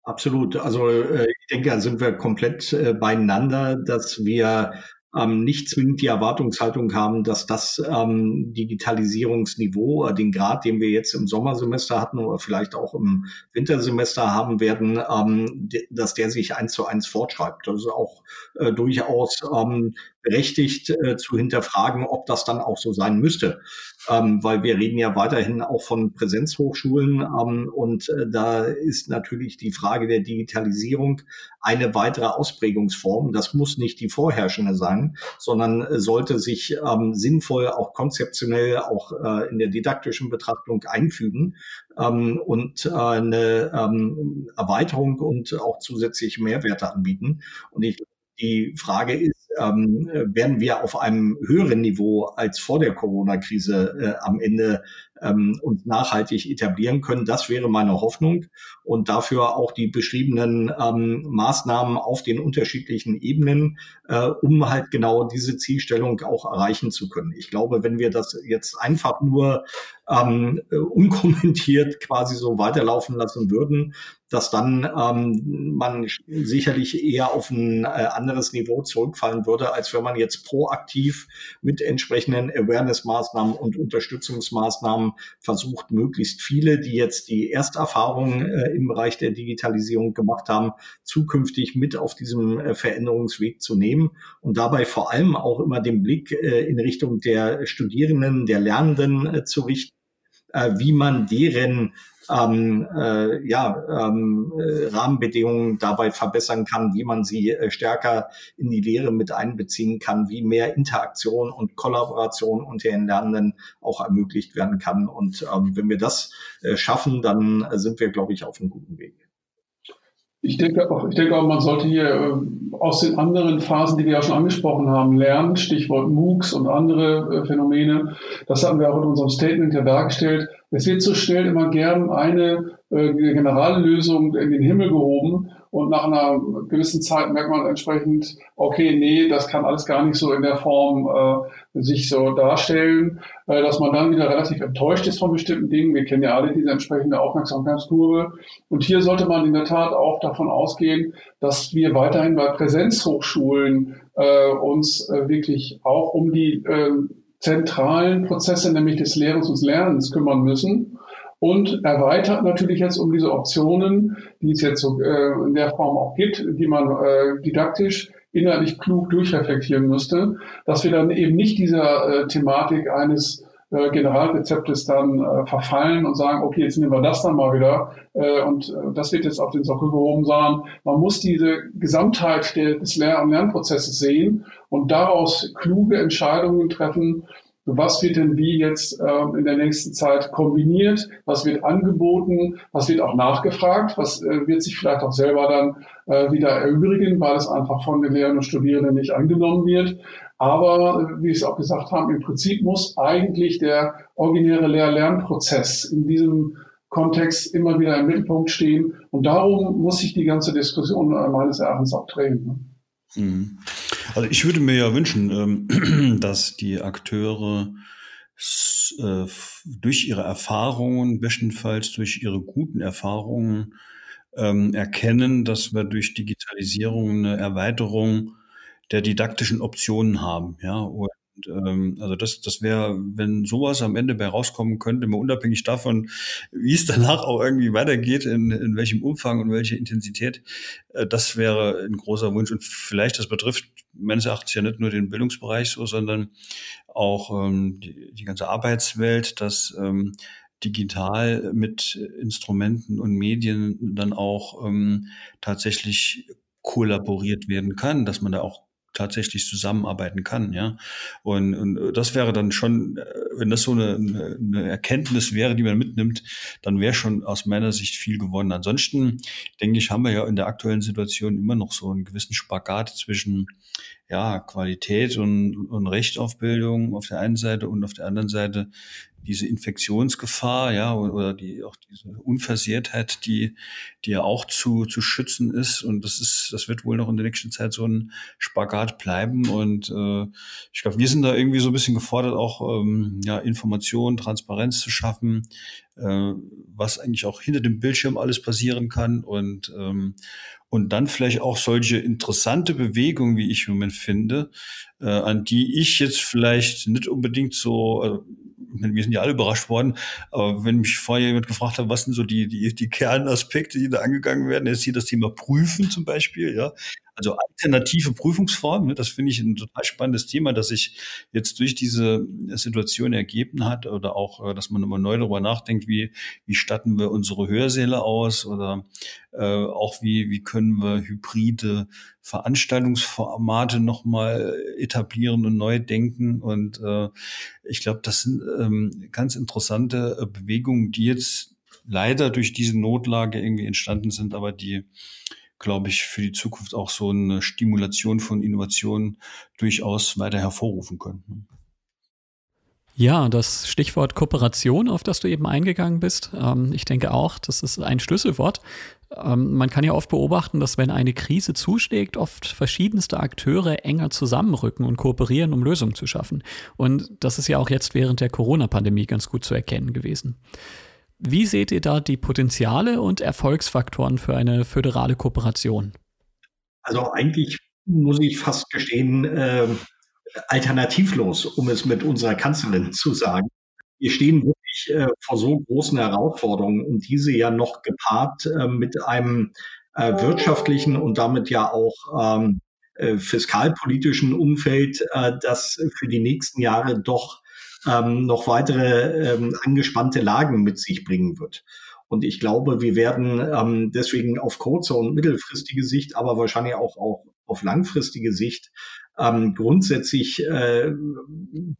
Absolut. Also äh, ich denke, da sind wir komplett äh, beieinander, dass wir ähm, nicht zwingend die Erwartungshaltung haben, dass das ähm, Digitalisierungsniveau, äh, den Grad, den wir jetzt im Sommersemester hatten oder vielleicht auch im Wintersemester haben werden, ähm, dass der sich eins zu eins fortschreibt. Das ist auch äh, durchaus ähm, berechtigt äh, zu hinterfragen, ob das dann auch so sein müsste. Ähm, weil wir reden ja weiterhin auch von Präsenzhochschulen ähm, und äh, da ist natürlich die Frage der Digitalisierung eine weitere Ausprägungsform. Das muss nicht die vorherrschende sein, sondern äh, sollte sich ähm, sinnvoll auch konzeptionell auch äh, in der didaktischen Betrachtung einfügen ähm, und äh, eine ähm, Erweiterung und auch zusätzliche Mehrwerte anbieten. Und ich die Frage ist, ähm, werden wir auf einem höheren Niveau als vor der Corona-Krise äh, am Ende ähm, uns nachhaltig etablieren können. Das wäre meine Hoffnung und dafür auch die beschriebenen ähm, Maßnahmen auf den unterschiedlichen Ebenen, äh, um halt genau diese Zielstellung auch erreichen zu können. Ich glaube, wenn wir das jetzt einfach nur ähm, <laughs> unkommentiert quasi so weiterlaufen lassen würden, dass dann ähm, man sicherlich eher auf ein äh, anderes Niveau zurückfallen würde, als wenn man jetzt proaktiv mit entsprechenden Awareness-Maßnahmen und Unterstützungsmaßnahmen versucht, möglichst viele, die jetzt die Ersterfahrungen äh, im Bereich der Digitalisierung gemacht haben, zukünftig mit auf diesem äh, Veränderungsweg zu nehmen und dabei vor allem auch immer den Blick äh, in Richtung der Studierenden, der Lernenden äh, zu richten, äh, wie man deren ähm, äh, ja, ähm, äh, Rahmenbedingungen dabei verbessern kann, wie man sie äh, stärker in die Lehre mit einbeziehen kann, wie mehr Interaktion und Kollaboration unter den Lernenden auch ermöglicht werden kann. Und ähm, wenn wir das äh, schaffen, dann äh, sind wir, glaube ich, auf einem guten Weg. Ich denke auch, ich denke auch, man sollte hier äh, aus den anderen Phasen, die wir ja schon angesprochen haben, lernen, Stichwort MOOCs und andere äh, Phänomene. Das hatten wir auch in unserem Statement ja dargestellt. Es wird so schnell immer gern eine äh, Generallösung in den Himmel gehoben und nach einer gewissen Zeit merkt man entsprechend, okay, nee, das kann alles gar nicht so in der Form äh, sich so darstellen, äh, dass man dann wieder relativ enttäuscht ist von bestimmten Dingen. Wir kennen ja alle diese entsprechende Aufmerksamkeitskurve. Und hier sollte man in der Tat auch davon ausgehen, dass wir weiterhin bei Präsenzhochschulen äh, uns äh, wirklich auch um die äh, zentralen Prozesse, nämlich des Lehrens und Lernens kümmern müssen und erweitert natürlich jetzt um diese Optionen, die es jetzt so äh, in der Form auch gibt, die man äh, didaktisch innerlich klug durchreflektieren müsste, dass wir dann eben nicht dieser äh, Thematik eines äh, Generalrezeptes dann äh, verfallen und sagen, okay, jetzt nehmen wir das dann mal wieder äh, und äh, das wird jetzt auf den Sockel gehoben, sondern man muss diese Gesamtheit der, des Lehr- und Lernprozesses sehen und daraus kluge Entscheidungen treffen, was wird denn wie jetzt ähm, in der nächsten Zeit kombiniert, was wird angeboten, was wird auch nachgefragt, was äh, wird sich vielleicht auch selber dann äh, wieder erübrigen, weil es einfach von den Lehrern und Studierenden nicht angenommen wird. Aber, äh, wie Sie es auch gesagt haben, im Prinzip muss eigentlich der originäre Lehr-Lernprozess in diesem Kontext immer wieder im Mittelpunkt stehen. Und darum muss sich die ganze Diskussion äh, meines Erachtens auch drehen. Ne? Mhm. Also ich würde mir ja wünschen, ähm, <clears throat> dass die Akteure äh, durch ihre Erfahrungen, bestenfalls durch ihre guten Erfahrungen, ähm, erkennen, dass wir durch Digitalisierung eine Erweiterung der didaktischen Optionen haben. Ja, und ähm, also das, das wäre, wenn sowas am Ende bei rauskommen könnte, mal unabhängig davon, wie es danach auch irgendwie weitergeht, in, in welchem Umfang und welche Intensität, äh, das wäre ein großer Wunsch. Und vielleicht, das betrifft meines Erachtens ja nicht nur den Bildungsbereich so, sondern auch ähm, die, die ganze Arbeitswelt, dass ähm, digital mit Instrumenten und Medien dann auch ähm, tatsächlich kollaboriert werden kann, dass man da auch tatsächlich zusammenarbeiten kann, ja. Und, und das wäre dann schon, äh, wenn das so eine, eine Erkenntnis wäre, die man mitnimmt, dann wäre schon aus meiner Sicht viel gewonnen. Ansonsten denke ich, haben wir ja in der aktuellen Situation immer noch so einen gewissen Spagat zwischen ja, Qualität und, und Recht auf Bildung auf der einen Seite und auf der anderen Seite diese Infektionsgefahr, ja, oder die auch diese Unversehrtheit, die, die ja auch zu, zu schützen ist. Und das ist, das wird wohl noch in der nächsten Zeit so ein Spagat bleiben. Und äh, ich glaube, wir sind da irgendwie so ein bisschen gefordert, auch ähm, ja, Informationen, Transparenz zu schaffen, äh, was eigentlich auch hinter dem Bildschirm alles passieren kann und ähm, und dann vielleicht auch solche interessante Bewegungen, wie ich im Moment finde, äh, an die ich jetzt vielleicht nicht unbedingt so, also, wir sind ja alle überrascht worden, aber wenn mich vorher jemand gefragt hat, was sind so die, die, die Kernaspekte, die da angegangen werden, ist hier das Thema Prüfen zum Beispiel, ja. Also alternative Prüfungsformen, ne, das finde ich ein total spannendes Thema, das sich jetzt durch diese Situation ergeben hat oder auch, äh, dass man immer neu darüber nachdenkt, wie, wie statten wir unsere Hörsäle aus oder äh, auch wie, wie können wir hybride Veranstaltungsformate nochmal etablieren und neu denken. Und äh, ich glaube, das sind ähm, ganz interessante äh, Bewegungen, die jetzt leider durch diese Notlage irgendwie entstanden sind, aber die glaube ich, für die Zukunft auch so eine Stimulation von Innovationen durchaus weiter hervorrufen können. Ja, das Stichwort Kooperation, auf das du eben eingegangen bist, ähm, ich denke auch, das ist ein Schlüsselwort. Ähm, man kann ja oft beobachten, dass wenn eine Krise zuschlägt, oft verschiedenste Akteure enger zusammenrücken und kooperieren, um Lösungen zu schaffen. Und das ist ja auch jetzt während der Corona-Pandemie ganz gut zu erkennen gewesen. Wie seht ihr da die Potenziale und Erfolgsfaktoren für eine föderale Kooperation? Also eigentlich muss ich fast gestehen, äh, alternativlos, um es mit unserer Kanzlerin zu sagen. Wir stehen wirklich äh, vor so großen Herausforderungen und diese ja noch gepaart äh, mit einem äh, wirtschaftlichen und damit ja auch ähm, äh, fiskalpolitischen Umfeld, äh, das für die nächsten Jahre doch ähm, noch weitere ähm, angespannte Lagen mit sich bringen wird. Und ich glaube, wir werden ähm, deswegen auf kurze und mittelfristige Sicht, aber wahrscheinlich auch, auch auf langfristige Sicht ähm, grundsätzlich äh,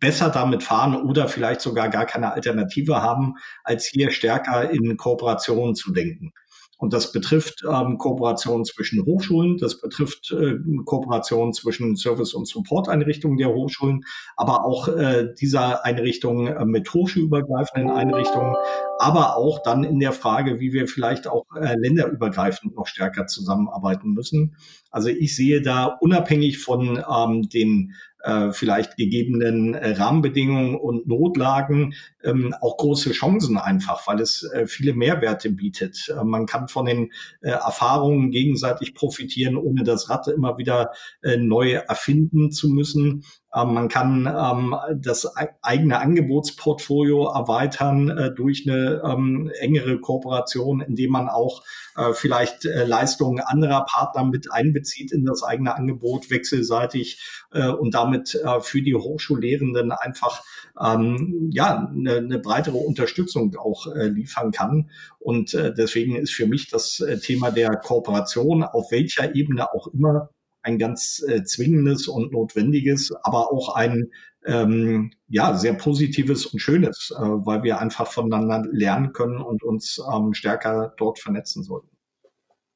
besser damit fahren oder vielleicht sogar gar keine Alternative haben, als hier stärker in Kooperationen zu denken. Und das betrifft ähm, Kooperation zwischen Hochschulen, das betrifft äh, Kooperation zwischen Service- und Support-Einrichtungen der Hochschulen, aber auch äh, dieser Einrichtungen äh, mit hochschulübergreifenden Einrichtungen, aber auch dann in der Frage, wie wir vielleicht auch äh, länderübergreifend noch stärker zusammenarbeiten müssen. Also ich sehe da unabhängig von ähm, den äh, vielleicht gegebenen äh, Rahmenbedingungen und Notlagen ähm, auch große Chancen einfach, weil es äh, viele Mehrwerte bietet. Äh, man kann von den äh, Erfahrungen gegenseitig profitieren, ohne das Rad immer wieder äh, neu erfinden zu müssen. Ähm, man kann ähm, das eigene Angebotsportfolio erweitern äh, durch eine ähm, engere Kooperation, indem man auch äh, vielleicht äh, Leistungen anderer Partner mit einbezieht in das eigene Angebot wechselseitig äh, und damit äh, für die Hochschullehrenden einfach ähm, ja eine, eine breitere Unterstützung auch äh, liefern kann. Und äh, deswegen ist für mich das äh, Thema der Kooperation auf welcher Ebene auch immer ein ganz äh, zwingendes und notwendiges, aber auch ein ähm, ja sehr positives und schönes, äh, weil wir einfach voneinander lernen können und uns ähm, stärker dort vernetzen sollten.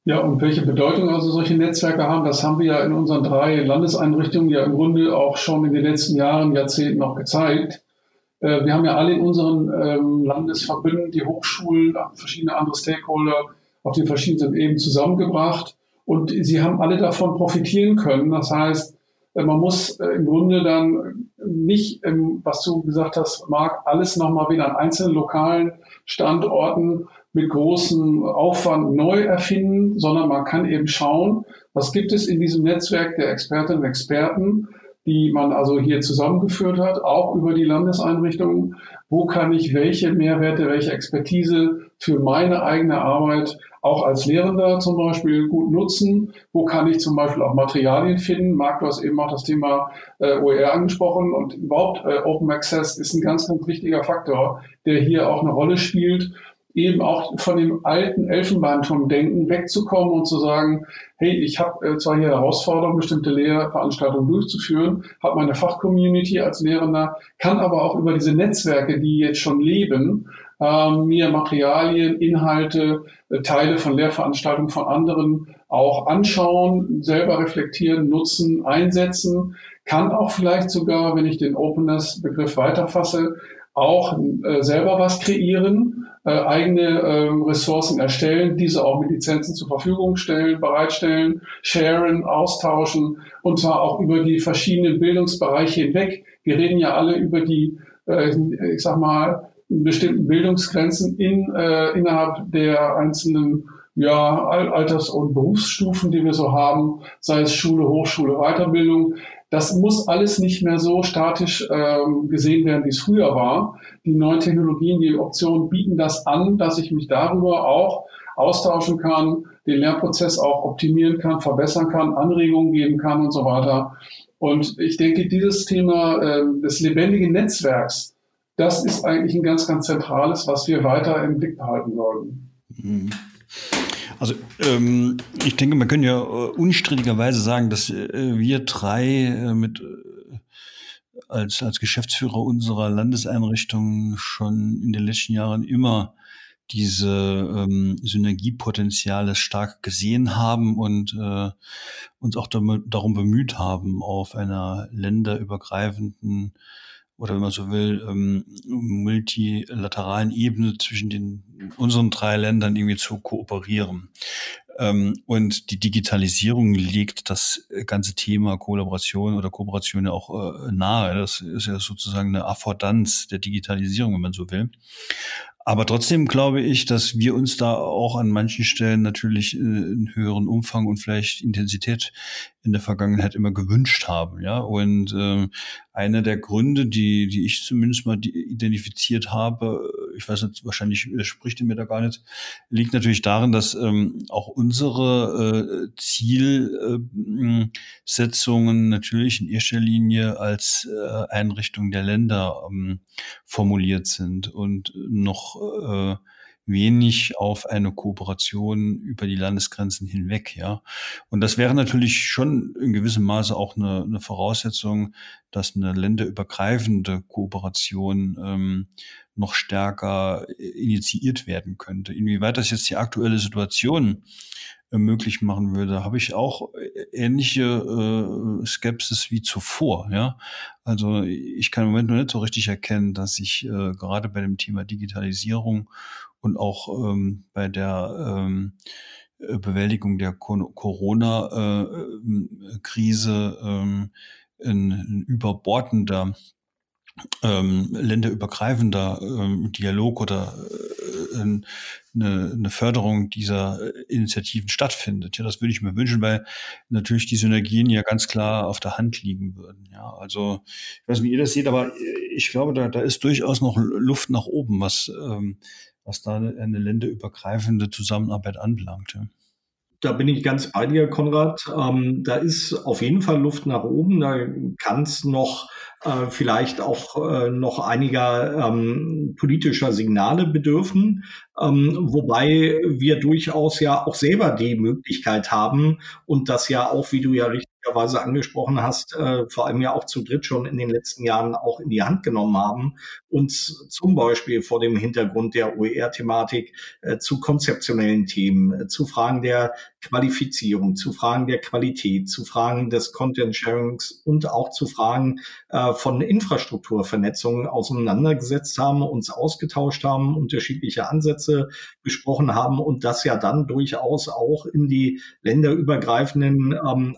Ja, und welche Bedeutung also solche Netzwerke haben, das haben wir ja in unseren drei Landeseinrichtungen ja im Grunde auch schon in den letzten Jahren, Jahrzehnten noch gezeigt. Äh, wir haben ja alle in unseren ähm, Landesverbünden die Hochschulen, verschiedene andere Stakeholder auf den verschiedenen Ebenen zusammengebracht und sie haben alle davon profitieren können. Das heißt, äh, man muss äh, im Grunde dann nicht, ähm, was du gesagt hast, Marc, alles nochmal wieder an einzelnen lokalen Standorten mit großem Aufwand neu erfinden, sondern man kann eben schauen, was gibt es in diesem Netzwerk der Expertinnen und Experten, die man also hier zusammengeführt hat, auch über die Landeseinrichtungen. Wo kann ich welche Mehrwerte, welche Expertise für meine eigene Arbeit auch als Lehrender zum Beispiel gut nutzen? Wo kann ich zum Beispiel auch Materialien finden? Marc, du hast eben auch das Thema äh, OER angesprochen und überhaupt äh, Open Access ist ein ganz, ganz wichtiger Faktor, der hier auch eine Rolle spielt eben auch von dem alten Elfenbeinturm-Denken wegzukommen und zu sagen, hey, ich habe äh, zwar hier Herausforderungen, bestimmte Lehrveranstaltungen durchzuführen, habe meine Fachcommunity als Lehrender, kann aber auch über diese Netzwerke, die jetzt schon leben, mir Materialien, Inhalte, äh, Teile von Lehrveranstaltungen von anderen auch anschauen, selber reflektieren, nutzen, einsetzen, kann auch vielleicht sogar, wenn ich den Openness-Begriff weiterfasse, auch äh, selber was kreieren, äh, eigene äh, Ressourcen erstellen, diese auch mit Lizenzen zur Verfügung stellen, bereitstellen, sharen, austauschen und zwar auch über die verschiedenen Bildungsbereiche hinweg. Wir reden ja alle über die, äh, ich sag mal, bestimmten Bildungsgrenzen in, äh, innerhalb der einzelnen ja, Alters- und Berufsstufen, die wir so haben, sei es Schule, Hochschule, Weiterbildung. Das muss alles nicht mehr so statisch ähm, gesehen werden, wie es früher war. Die neuen Technologien, die Optionen bieten das an, dass ich mich darüber auch austauschen kann, den Lernprozess auch optimieren kann, verbessern kann, Anregungen geben kann und so weiter. Und ich denke, dieses Thema äh, des lebendigen Netzwerks, das ist eigentlich ein ganz, ganz zentrales, was wir weiter im Blick behalten sollten. Mhm. Also ähm, ich denke, man kann ja äh, unstrittigerweise sagen, dass äh, wir drei äh, mit äh, als, als Geschäftsführer unserer Landeseinrichtung schon in den letzten Jahren immer diese ähm, Synergiepotenziale stark gesehen haben und äh, uns auch darum bemüht haben, auf einer länderübergreifenden oder wenn man so will, ähm, multilateralen Ebene zwischen den unseren drei Ländern irgendwie zu kooperieren. Ähm, und die Digitalisierung legt das ganze Thema Kollaboration oder Kooperation ja auch äh, nahe. Das ist ja sozusagen eine Affordanz der Digitalisierung, wenn man so will. Aber trotzdem glaube ich, dass wir uns da auch an manchen Stellen natürlich äh, einen höheren Umfang und vielleicht Intensität in der Vergangenheit immer gewünscht haben. Ja, und äh, einer der Gründe, die, die ich zumindest mal identifiziert habe, ich weiß nicht, wahrscheinlich spricht ihr mir da gar nicht, liegt natürlich darin, dass ähm, auch unsere äh, Zielsetzungen natürlich in erster Linie als äh, Einrichtung der Länder ähm, formuliert sind und noch äh, wenig auf eine Kooperation über die Landesgrenzen hinweg, ja. Und das wäre natürlich schon in gewissem Maße auch eine, eine Voraussetzung, dass eine länderübergreifende Kooperation ähm, noch stärker initiiert werden könnte. Inwieweit das jetzt die aktuelle Situation äh, möglich machen würde, habe ich auch äh, ähnliche äh, Skepsis wie zuvor. Ja, also ich kann im Moment noch nicht so richtig erkennen, dass sich äh, gerade bei dem Thema Digitalisierung und auch ähm, bei der ähm, äh, Bewältigung der Corona-Krise äh, ähm, ein, ein überbordender ähm, länderübergreifender ähm, Dialog oder äh, eine, eine Förderung dieser Initiativen stattfindet. Ja, das würde ich mir wünschen, weil natürlich die Synergien ja ganz klar auf der Hand liegen würden. Ja, also ich weiß nicht, wie ihr das seht, aber ich glaube, da, da ist durchaus noch Luft nach oben, was ähm, was da eine länderübergreifende Zusammenarbeit anbelangt. Da bin ich ganz bei dir, Konrad. Ähm, da ist auf jeden Fall Luft nach oben. Da kann es noch äh, vielleicht auch äh, noch einiger ähm, politischer Signale bedürfen, ähm, wobei wir durchaus ja auch selber die Möglichkeit haben und das ja auch, wie du ja richtig richtigerweise angesprochen hast, äh, vor allem ja auch zu dritt schon in den letzten Jahren auch in die Hand genommen haben, uns zum Beispiel vor dem Hintergrund der OER-Thematik äh, zu konzeptionellen Themen, äh, zu Fragen der Qualifizierung, zu Fragen der Qualität, zu Fragen des Content-Sharings und auch zu Fragen äh, von Infrastrukturvernetzungen auseinandergesetzt haben, uns ausgetauscht haben, unterschiedliche Ansätze besprochen haben und das ja dann durchaus auch in die länderübergreifenden ähm,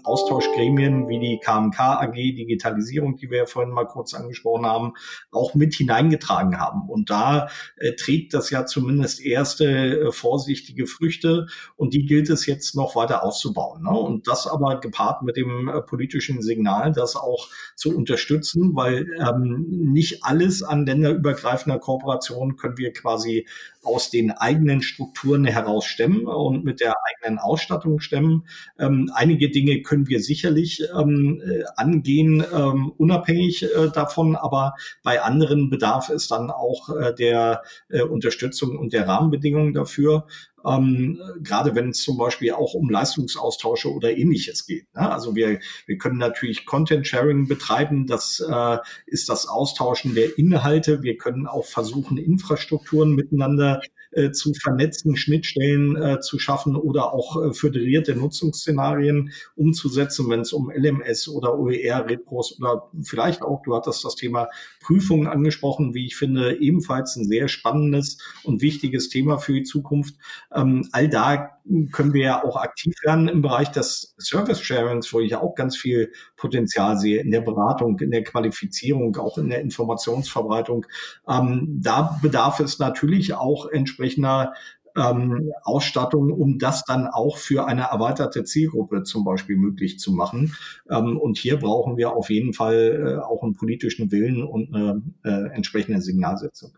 Austauschgremien wie die KMK AG Digitalisierung, die wir ja vorhin mal kurz angesprochen haben, auch mit hineingetragen haben. Und da äh, trägt das ja zumindest erste äh, vorsichtige Früchte und die gilt es jetzt noch weiter auszubauen. Ne? Und das aber gepaart mit dem äh, politischen Signal, das auch zu unterstützen, weil ähm, nicht alles an länderübergreifender Kooperation können wir quasi aus den eigenen Strukturen heraus stemmen und mit der eigenen Ausstattung stemmen. Ähm, einige Dinge können wir sicherlich ähm, äh, angehen, ähm, unabhängig äh, davon, aber bei anderen bedarf es dann auch äh, der äh, Unterstützung und der Rahmenbedingungen dafür ähm, gerade wenn es zum Beispiel auch um Leistungsaustausche oder ähnliches geht. Ne? Also wir, wir können natürlich Content Sharing betreiben, das äh, ist das Austauschen der Inhalte. Wir können auch versuchen, Infrastrukturen miteinander äh, zu vernetzten Schnittstellen äh, zu schaffen oder auch äh, föderierte Nutzungsszenarien umzusetzen, wenn es um LMS oder OER, Repros oder vielleicht auch, du hattest das Thema Prüfungen angesprochen, wie ich finde, ebenfalls ein sehr spannendes und wichtiges Thema für die Zukunft. Ähm, all da können wir ja auch aktiv werden im Bereich des Service Sharings, wo ich auch ganz viel Potenzial sehe in der Beratung, in der Qualifizierung, auch in der Informationsverbreitung. Ähm, da bedarf es natürlich auch entsprechender ähm, Ausstattung, um das dann auch für eine erweiterte Zielgruppe zum Beispiel möglich zu machen. Ähm, und hier brauchen wir auf jeden Fall äh, auch einen politischen Willen und eine äh, entsprechende Signalsetzung.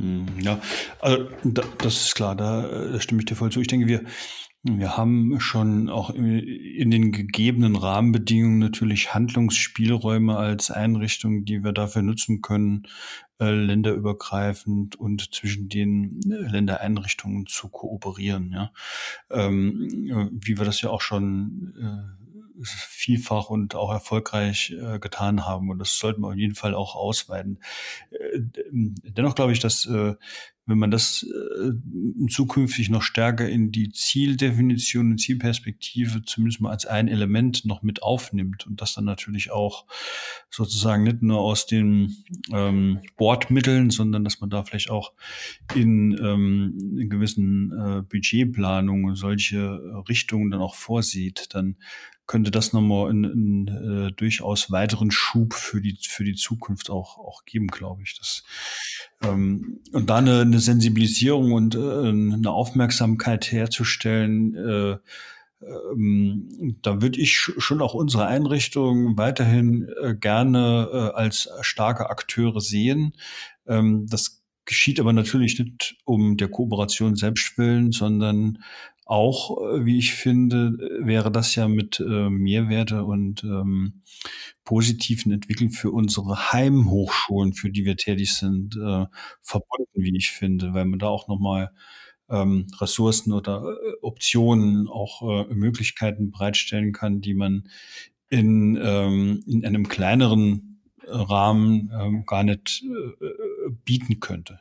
Hm, ja, also da, das ist klar, da, da stimme ich dir voll zu. Ich denke, wir, wir haben schon auch in den gegebenen Rahmenbedingungen natürlich Handlungsspielräume als Einrichtung, die wir dafür nutzen können, äh, länderübergreifend und zwischen den äh, Ländereinrichtungen zu kooperieren. Ja, ähm, äh, wie wir das ja auch schon äh, vielfach und auch erfolgreich äh, getan haben. Und das sollten wir auf jeden Fall auch ausweiten. Äh, dennoch glaube ich, dass äh, wenn man das zukünftig noch stärker in die Zieldefinition und Zielperspektive zumindest mal als ein Element noch mit aufnimmt und das dann natürlich auch sozusagen nicht nur aus den ähm, Bordmitteln, sondern dass man da vielleicht auch in, ähm, in gewissen äh, Budgetplanungen solche Richtungen dann auch vorsieht, dann könnte das nochmal einen, einen äh, durchaus weiteren Schub für die, für die Zukunft auch, auch geben, glaube ich. Das, ähm, und da eine, eine Sensibilisierung und äh, eine Aufmerksamkeit herzustellen, äh, ähm, da würde ich schon auch unsere Einrichtung weiterhin äh, gerne äh, als starke Akteure sehen. Ähm, das geschieht aber natürlich nicht um der Kooperation selbst willen, sondern auch, äh, wie ich finde, wäre das ja mit äh, Mehrwerte und ähm, positiven Entwicklungen für unsere Heimhochschulen, für die wir tätig sind, äh, verbunden, wie ich finde, weil man da auch nochmal ähm, Ressourcen oder äh, Optionen, auch äh, Möglichkeiten bereitstellen kann, die man in, ähm, in einem kleineren Rahmen ähm, gar nicht äh, äh bieten könnte.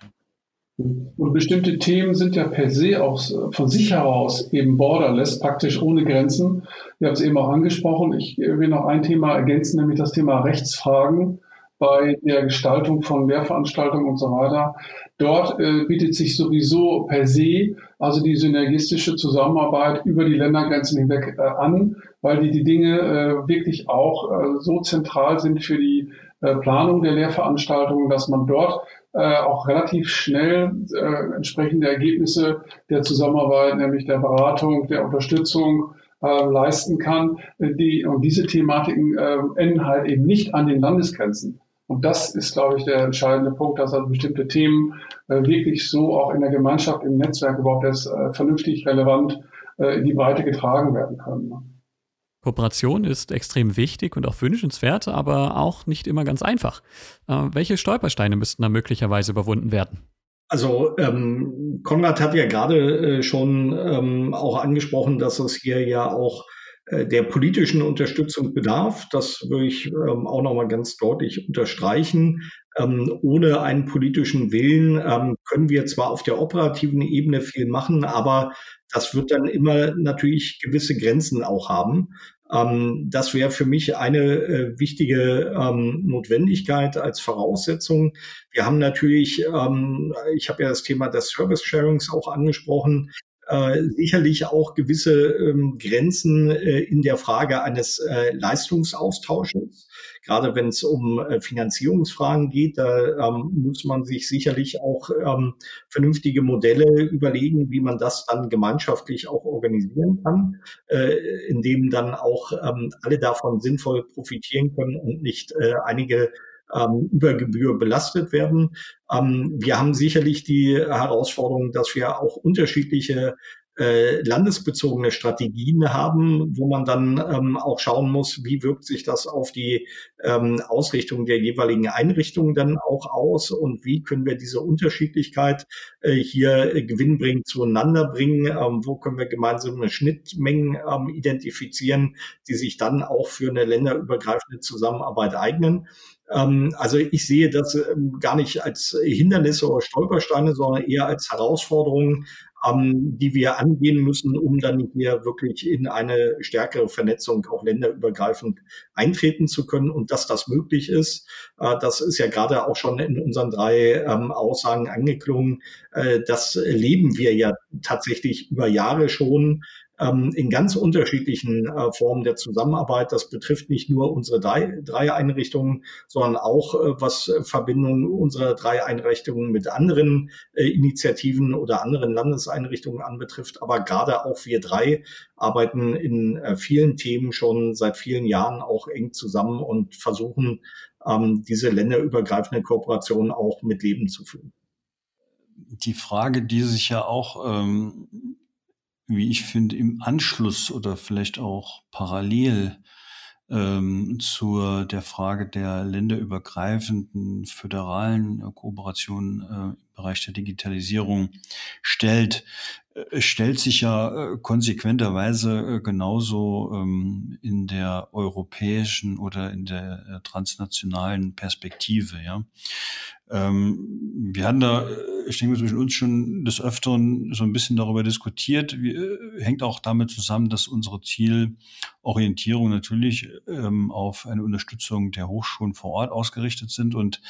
Und bestimmte Themen sind ja per se auch von sich heraus eben borderless, praktisch ohne Grenzen. Wir haben es eben auch angesprochen. Ich will noch ein Thema ergänzen, nämlich das Thema Rechtsfragen bei der Gestaltung von Lehrveranstaltungen und so weiter. Dort äh, bietet sich sowieso per se also die synergistische Zusammenarbeit über die Ländergrenzen hinweg äh, an, weil die, die Dinge äh, wirklich auch äh, so zentral sind für die äh, Planung der Lehrveranstaltungen, dass man dort äh, auch relativ schnell äh, entsprechende Ergebnisse der Zusammenarbeit, nämlich der Beratung, der Unterstützung äh, leisten kann. Die, und diese Thematiken äh, enden halt eben nicht an den Landesgrenzen. Und das ist, glaube ich, der entscheidende Punkt, dass also bestimmte Themen äh, wirklich so auch in der Gemeinschaft, im Netzwerk überhaupt erst äh, vernünftig relevant äh, in die Breite getragen werden können. Kooperation ist extrem wichtig und auch wünschenswert, aber auch nicht immer ganz einfach. Äh, welche Stolpersteine müssten da möglicherweise überwunden werden? Also ähm, Konrad hat ja gerade äh, schon ähm, auch angesprochen, dass es hier ja auch äh, der politischen Unterstützung bedarf. Das würde ich ähm, auch nochmal ganz deutlich unterstreichen. Ähm, ohne einen politischen Willen ähm, können wir zwar auf der operativen Ebene viel machen, aber das wird dann immer natürlich gewisse Grenzen auch haben. Ähm, das wäre für mich eine äh, wichtige ähm, Notwendigkeit als Voraussetzung. Wir haben natürlich, ähm, ich habe ja das Thema des Service Sharings auch angesprochen, äh, sicherlich auch gewisse ähm, Grenzen äh, in der Frage eines äh, Leistungsaustausches. Gerade wenn es um äh, Finanzierungsfragen geht, da ähm, muss man sich sicherlich auch ähm, vernünftige Modelle überlegen, wie man das dann gemeinschaftlich auch organisieren kann, äh, indem dann auch ähm, alle davon sinnvoll profitieren können und nicht äh, einige ähm, über Gebühr belastet werden. Ähm, wir haben sicherlich die Herausforderung, dass wir auch unterschiedliche äh, landesbezogene Strategien haben, wo man dann ähm, auch schauen muss, wie wirkt sich das auf die ähm, Ausrichtung der jeweiligen Einrichtungen dann auch aus und wie können wir diese Unterschiedlichkeit äh, hier gewinnbringend zueinander bringen, ähm, wo können wir gemeinsame Schnittmengen ähm, identifizieren, die sich dann auch für eine länderübergreifende Zusammenarbeit eignen. Ähm, also ich sehe das ähm, gar nicht als Hindernisse oder Stolpersteine, sondern eher als Herausforderungen, ähm, die wir angehen müssen, um dann hier wirklich in eine stärkere Vernetzung auch länderübergreifend eintreten zu können. Und dass das möglich ist, äh, das ist ja gerade auch schon in unseren drei Aussagen angeklungen. Äh, das erleben wir ja tatsächlich über Jahre schon ähm, in ganz unterschiedlichen äh, Formen der Zusammenarbeit. Das betrifft nicht nur unsere drei, drei Einrichtungen, sondern auch äh, was Verbindungen unserer drei Einrichtungen mit anderen äh, Initiativen oder anderen Landeseinrichtungen anbetrifft. Aber gerade auch wir drei arbeiten in äh, vielen Themen schon seit vielen Jahren auch eng zusammen und versuchen, ähm, diese länderübergreifende Kooperation auch mit Leben zu führen. Die Frage, die sich ja auch ähm, wie ich finde, im Anschluss oder vielleicht auch parallel ähm, zur der Frage der länderübergreifenden föderalen äh, Kooperation äh, im Bereich der Digitalisierung stellt, äh, stellt sich ja äh, konsequenterweise äh, genauso ähm, in der europäischen oder in der äh, transnationalen Perspektive. Ja, ähm, wir hatten da, ich denke zwischen uns schon des Öfteren so ein bisschen darüber diskutiert. Wie, äh, hängt auch damit zusammen, dass unsere Zielorientierung natürlich ähm, auf eine Unterstützung der Hochschulen vor Ort ausgerichtet sind und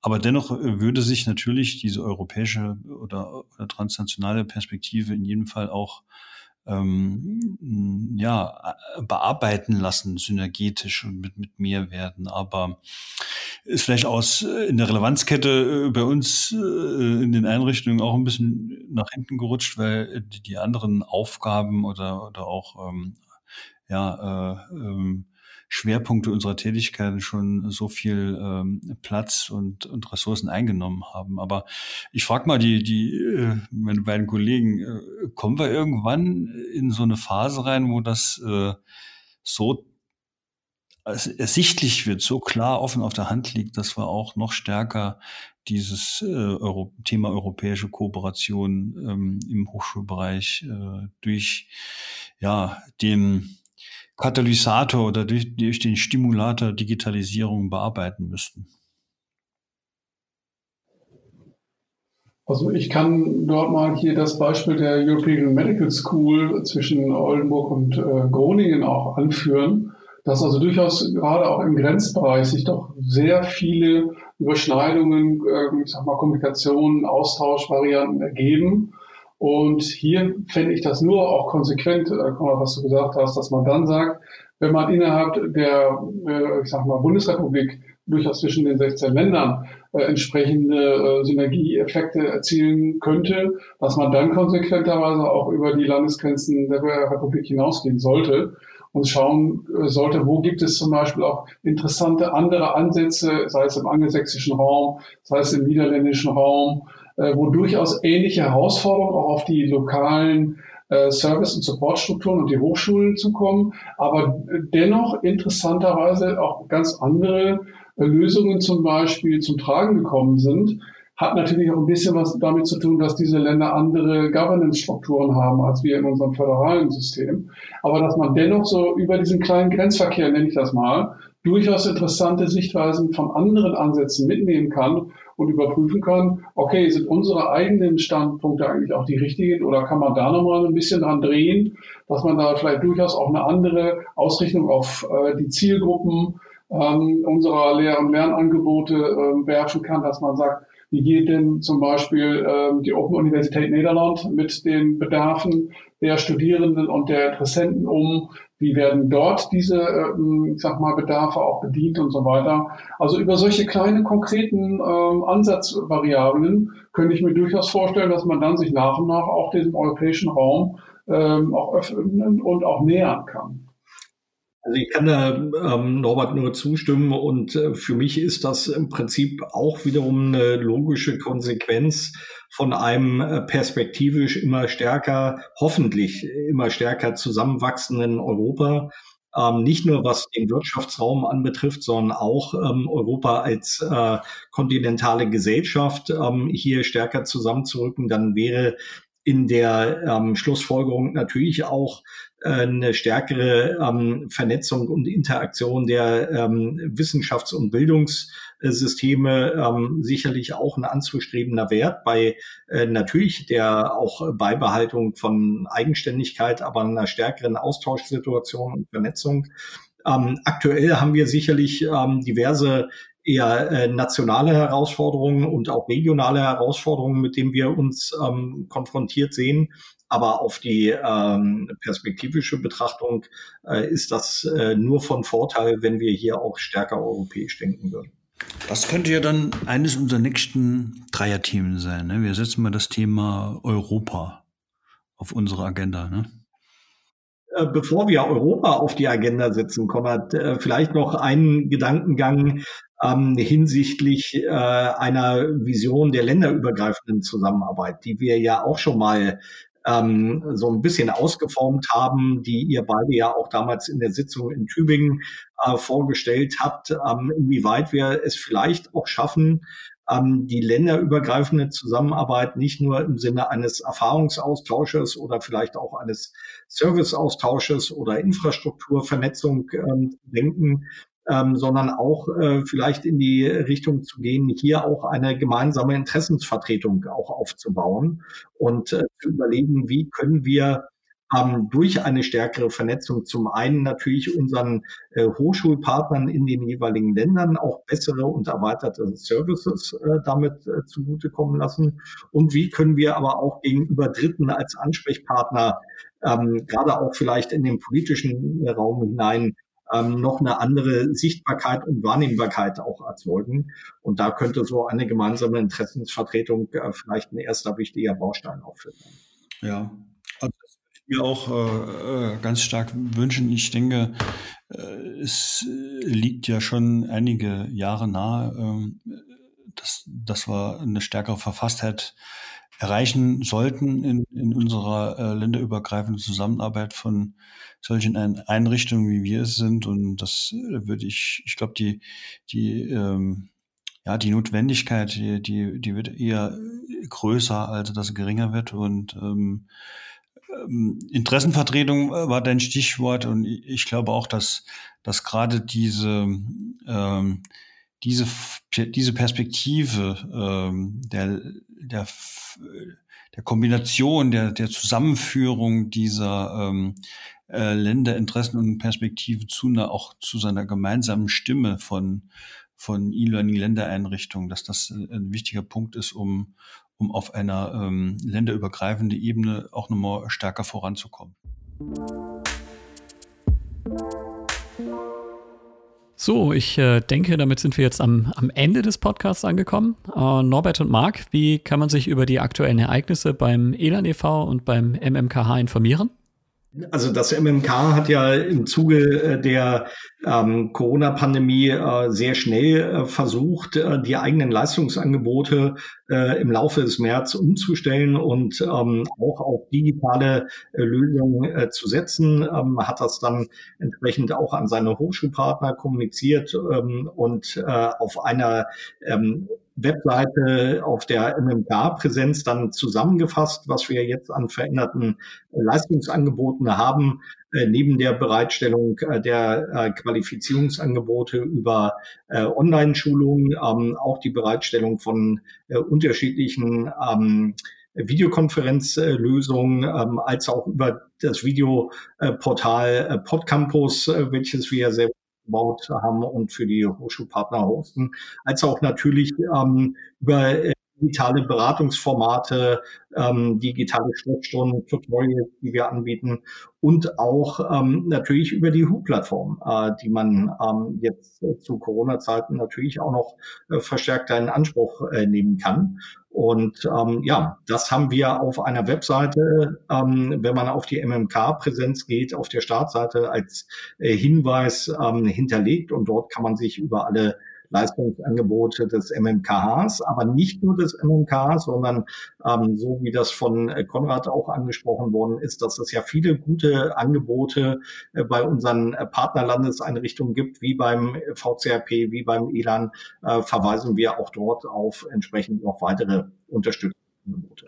aber dennoch äh, würde sich natürlich diese europäische oder, oder transnationale Perspektive in jedem Fall auch ähm, ja, bearbeiten lassen, synergetisch und mit, mit Mehrwerten. Aber ist vielleicht aus äh, in der Relevanzkette äh, bei uns äh, in den Einrichtungen auch ein bisschen nach hinten gerutscht, weil die, die anderen Aufgaben oder, oder auch ähm, ja, äh, ähm, Schwerpunkte unserer Tätigkeiten schon so viel ähm, Platz und, und Ressourcen eingenommen haben. Aber ich frage mal die, die äh, meine beiden Kollegen, äh, kommen wir irgendwann in so eine Phase rein, wo das äh, so ersichtlich wird, so klar offen auf der Hand liegt, dass wir auch noch stärker dieses äh, Euro Thema europäische Kooperation ähm, im Hochschulbereich äh, durch ja den Katalysator oder durch, durch den Stimulator Digitalisierung bearbeiten müssten? Also ich kann dort mal hier das Beispiel der European Medical School zwischen Oldenburg und äh, Groningen auch anführen, dass also durchaus gerade auch im Grenzbereich sich doch sehr viele Überschneidungen, äh, ich sag mal Kommunikation, Austauschvarianten ergeben und hier fände ich das nur auch konsequent, äh, was du gesagt hast, dass man dann sagt, wenn man innerhalb der, äh, ich sag mal, Bundesrepublik durchaus zwischen den 16 Ländern äh, entsprechende äh, Synergieeffekte erzielen könnte, dass man dann konsequenterweise auch über die Landesgrenzen der Republik hinausgehen sollte und schauen äh, sollte, wo gibt es zum Beispiel auch interessante andere Ansätze, sei es im angelsächsischen Raum, sei es im niederländischen Raum, äh, wo durchaus ähnliche Herausforderungen auch auf die lokalen äh, Service- und Supportstrukturen und die Hochschulen zukommen, aber dennoch interessanterweise auch ganz andere äh, Lösungen zum Beispiel zum Tragen gekommen sind, hat natürlich auch ein bisschen was damit zu tun, dass diese Länder andere Governance-Strukturen haben als wir in unserem föderalen System. Aber dass man dennoch so über diesen kleinen Grenzverkehr, nenne ich das mal, durchaus interessante Sichtweisen von anderen Ansätzen mitnehmen kann und überprüfen kann, okay, sind unsere eigenen Standpunkte eigentlich auch die richtigen oder kann man da nochmal ein bisschen dran drehen, dass man da vielleicht durchaus auch eine andere Ausrichtung auf äh, die Zielgruppen ähm, unserer Lehr- und Lernangebote äh, werfen kann, dass man sagt, wie geht denn zum Beispiel ähm, die Open Universität Niederland mit den Bedarfen der Studierenden und der Interessenten um? Wie werden dort diese, ähm, ich sag mal, Bedarfe auch bedient und so weiter? Also über solche kleinen konkreten ähm, Ansatzvariablen könnte ich mir durchaus vorstellen, dass man dann sich nach und nach auch diesem europäischen Raum ähm, auch öffnen und auch nähern kann. Also ich kann da ähm, Norbert nur zustimmen und äh, für mich ist das im Prinzip auch wiederum eine logische Konsequenz von einem äh, perspektivisch immer stärker, hoffentlich immer stärker zusammenwachsenden Europa. Ähm, nicht nur was den Wirtschaftsraum anbetrifft, sondern auch ähm, Europa als äh, kontinentale Gesellschaft ähm, hier stärker zusammenzurücken, dann wäre in der ähm, Schlussfolgerung natürlich auch äh, eine stärkere ähm, Vernetzung und Interaktion der ähm, Wissenschafts- und Bildungssysteme ähm, sicherlich auch ein anzustrebender Wert bei äh, natürlich der auch Beibehaltung von Eigenständigkeit, aber einer stärkeren Austauschsituation und Vernetzung. Ähm, aktuell haben wir sicherlich ähm, diverse eher äh, nationale Herausforderungen und auch regionale Herausforderungen, mit denen wir uns ähm, konfrontiert sehen. Aber auf die ähm, perspektivische Betrachtung äh, ist das äh, nur von Vorteil, wenn wir hier auch stärker europäisch denken würden. Das könnte ja dann eines unserer nächsten Dreierthemen sein. Ne? Wir setzen mal das Thema Europa auf unsere Agenda. Ne? Äh, bevor wir Europa auf die Agenda setzen, Konrad, äh, vielleicht noch einen Gedankengang ähm, hinsichtlich äh, einer Vision der länderübergreifenden Zusammenarbeit, die wir ja auch schon mal ähm, so ein bisschen ausgeformt haben, die ihr beide ja auch damals in der Sitzung in Tübingen äh, vorgestellt habt, ähm, inwieweit wir es vielleicht auch schaffen, ähm, die länderübergreifende Zusammenarbeit nicht nur im Sinne eines Erfahrungsaustausches oder vielleicht auch eines Serviceaustausches oder Infrastrukturvernetzung ähm, denken, ähm, sondern auch äh, vielleicht in die Richtung zu gehen, hier auch eine gemeinsame Interessensvertretung auch aufzubauen und äh, zu überlegen, wie können wir ähm, durch eine stärkere Vernetzung zum einen natürlich unseren äh, Hochschulpartnern in den jeweiligen Ländern auch bessere und erweiterte Services äh, damit äh, zugutekommen lassen. Und wie können wir aber auch gegenüber Dritten als Ansprechpartner ähm, gerade auch vielleicht in den politischen Raum hinein ähm, noch eine andere Sichtbarkeit und Wahrnehmbarkeit auch erzeugen. Und da könnte so eine gemeinsame Interessensvertretung äh, vielleicht ein erster wichtiger Baustein aufführen. Ja, also das würde ich mir auch äh, äh, ganz stark wünschen. Ich denke, äh, es liegt ja schon einige Jahre nahe, äh, dass, dass wir eine stärkere Verfasstheit erreichen sollten in, in unserer äh, länderübergreifenden Zusammenarbeit von solchen Einrichtungen, wie wir es sind. Und das äh, würde ich, ich glaube, die, die, ähm, ja, die Notwendigkeit, die, die, die wird eher größer, als dass es geringer wird. Und ähm, ähm Interessenvertretung war dein Stichwort. Und ich glaube auch, dass, dass gerade diese ähm, diese, diese Perspektive ähm, der, der, der Kombination, der, der Zusammenführung dieser ähm, äh, Länderinteressen und Perspektiven zu einer, auch zu seiner gemeinsamen Stimme von, von E-Learning-Ländereinrichtungen, dass das ein wichtiger Punkt ist, um, um auf einer ähm, länderübergreifenden Ebene auch nochmal stärker voranzukommen. So, ich äh, denke, damit sind wir jetzt am, am Ende des Podcasts angekommen. Äh, Norbert und Marc, wie kann man sich über die aktuellen Ereignisse beim ELAN e.V. und beim MMKH informieren? Also das MMK hat ja im Zuge äh, der ähm, Corona-Pandemie äh, sehr schnell äh, versucht, äh, die eigenen Leistungsangebote äh, im Laufe des März umzustellen und ähm, auch auf digitale äh, Lösungen zu setzen. Ähm, hat das dann entsprechend auch an seine Hochschulpartner kommuniziert ähm, und auf einer ähm, Webseite auf der MMK-Präsenz dann zusammengefasst, was wir jetzt an veränderten Leistungsangeboten haben, äh, neben der Bereitstellung äh, der äh, Qualifizierungsangebote über Online-Schulungen, ähm, auch die Bereitstellung von unterschiedlichen ähm, Videokonferenzlösungen, ähm, als auch über das Videoportal Podcampus, welches wir sehr gebaut haben und für die Hochschulpartner hosten, als auch natürlich ähm, über digitale Beratungsformate, ähm, digitale Sprechstunden, Tutorials, die wir anbieten und auch ähm, natürlich über die HU-Plattform, äh, die man ähm, jetzt äh, zu Corona-Zeiten natürlich auch noch äh, verstärkter in Anspruch äh, nehmen kann. Und ähm, ja, das haben wir auf einer Webseite, ähm, wenn man auf die MMK-Präsenz geht, auf der Startseite als äh, Hinweis ähm, hinterlegt und dort kann man sich über alle Leistungsangebote des MMKHs, aber nicht nur des MMKs, sondern ähm, so wie das von äh, Konrad auch angesprochen worden ist, dass es ja viele gute Angebote äh, bei unseren äh, Partnerlandeseinrichtungen gibt, wie beim VCRP, wie beim ELAN, äh, verweisen wir auch dort auf entsprechend noch weitere Unterstützungsangebote.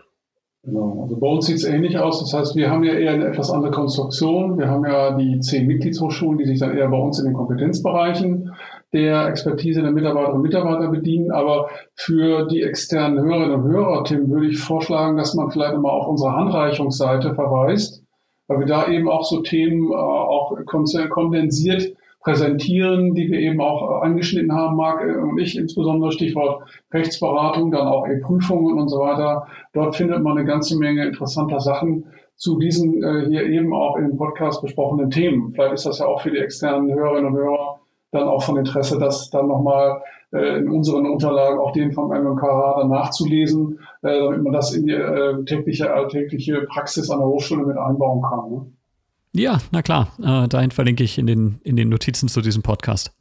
Genau. Also bei uns sieht es ähnlich aus. Das heißt, wir haben ja eher eine etwas andere Konstruktion. Wir haben ja die zehn Mitgliedshochschulen, die sich dann eher bei uns in den Kompetenzbereichen der Expertise der Mitarbeiterinnen und Mitarbeiter bedienen. Aber für die externen Hörerinnen und Hörer, Tim, würde ich vorschlagen, dass man vielleicht mal auf unsere Handreichungsseite verweist, weil wir da eben auch so Themen äh, auch kondensiert präsentieren, die wir eben auch äh, angeschnitten haben, Marc äh, und ich, insbesondere Stichwort Rechtsberatung, dann auch E-Prüfungen und so weiter. Dort findet man eine ganze Menge interessanter Sachen zu diesen äh, hier eben auch im Podcast besprochenen Themen. Vielleicht ist das ja auch für die externen Hörerinnen und Hörer dann auch von Interesse, das dann nochmal äh, in unseren Unterlagen, auch den vom MMKH, dann nachzulesen, äh, damit man das in die äh, tägliche, alltägliche Praxis an der Hochschule mit einbauen kann. Ne? Ja, na klar. Äh, dahin verlinke ich in den, in den Notizen zu diesem Podcast.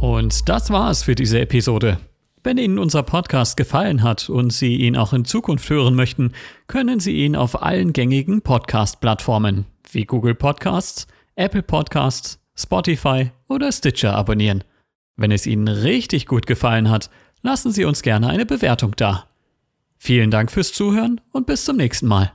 Und das war es für diese Episode. Wenn Ihnen unser Podcast gefallen hat und Sie ihn auch in Zukunft hören möchten, können Sie ihn auf allen gängigen Podcast-Plattformen wie Google Podcasts, Apple Podcasts, Spotify oder Stitcher abonnieren. Wenn es Ihnen richtig gut gefallen hat, lassen Sie uns gerne eine Bewertung da. Vielen Dank fürs Zuhören und bis zum nächsten Mal.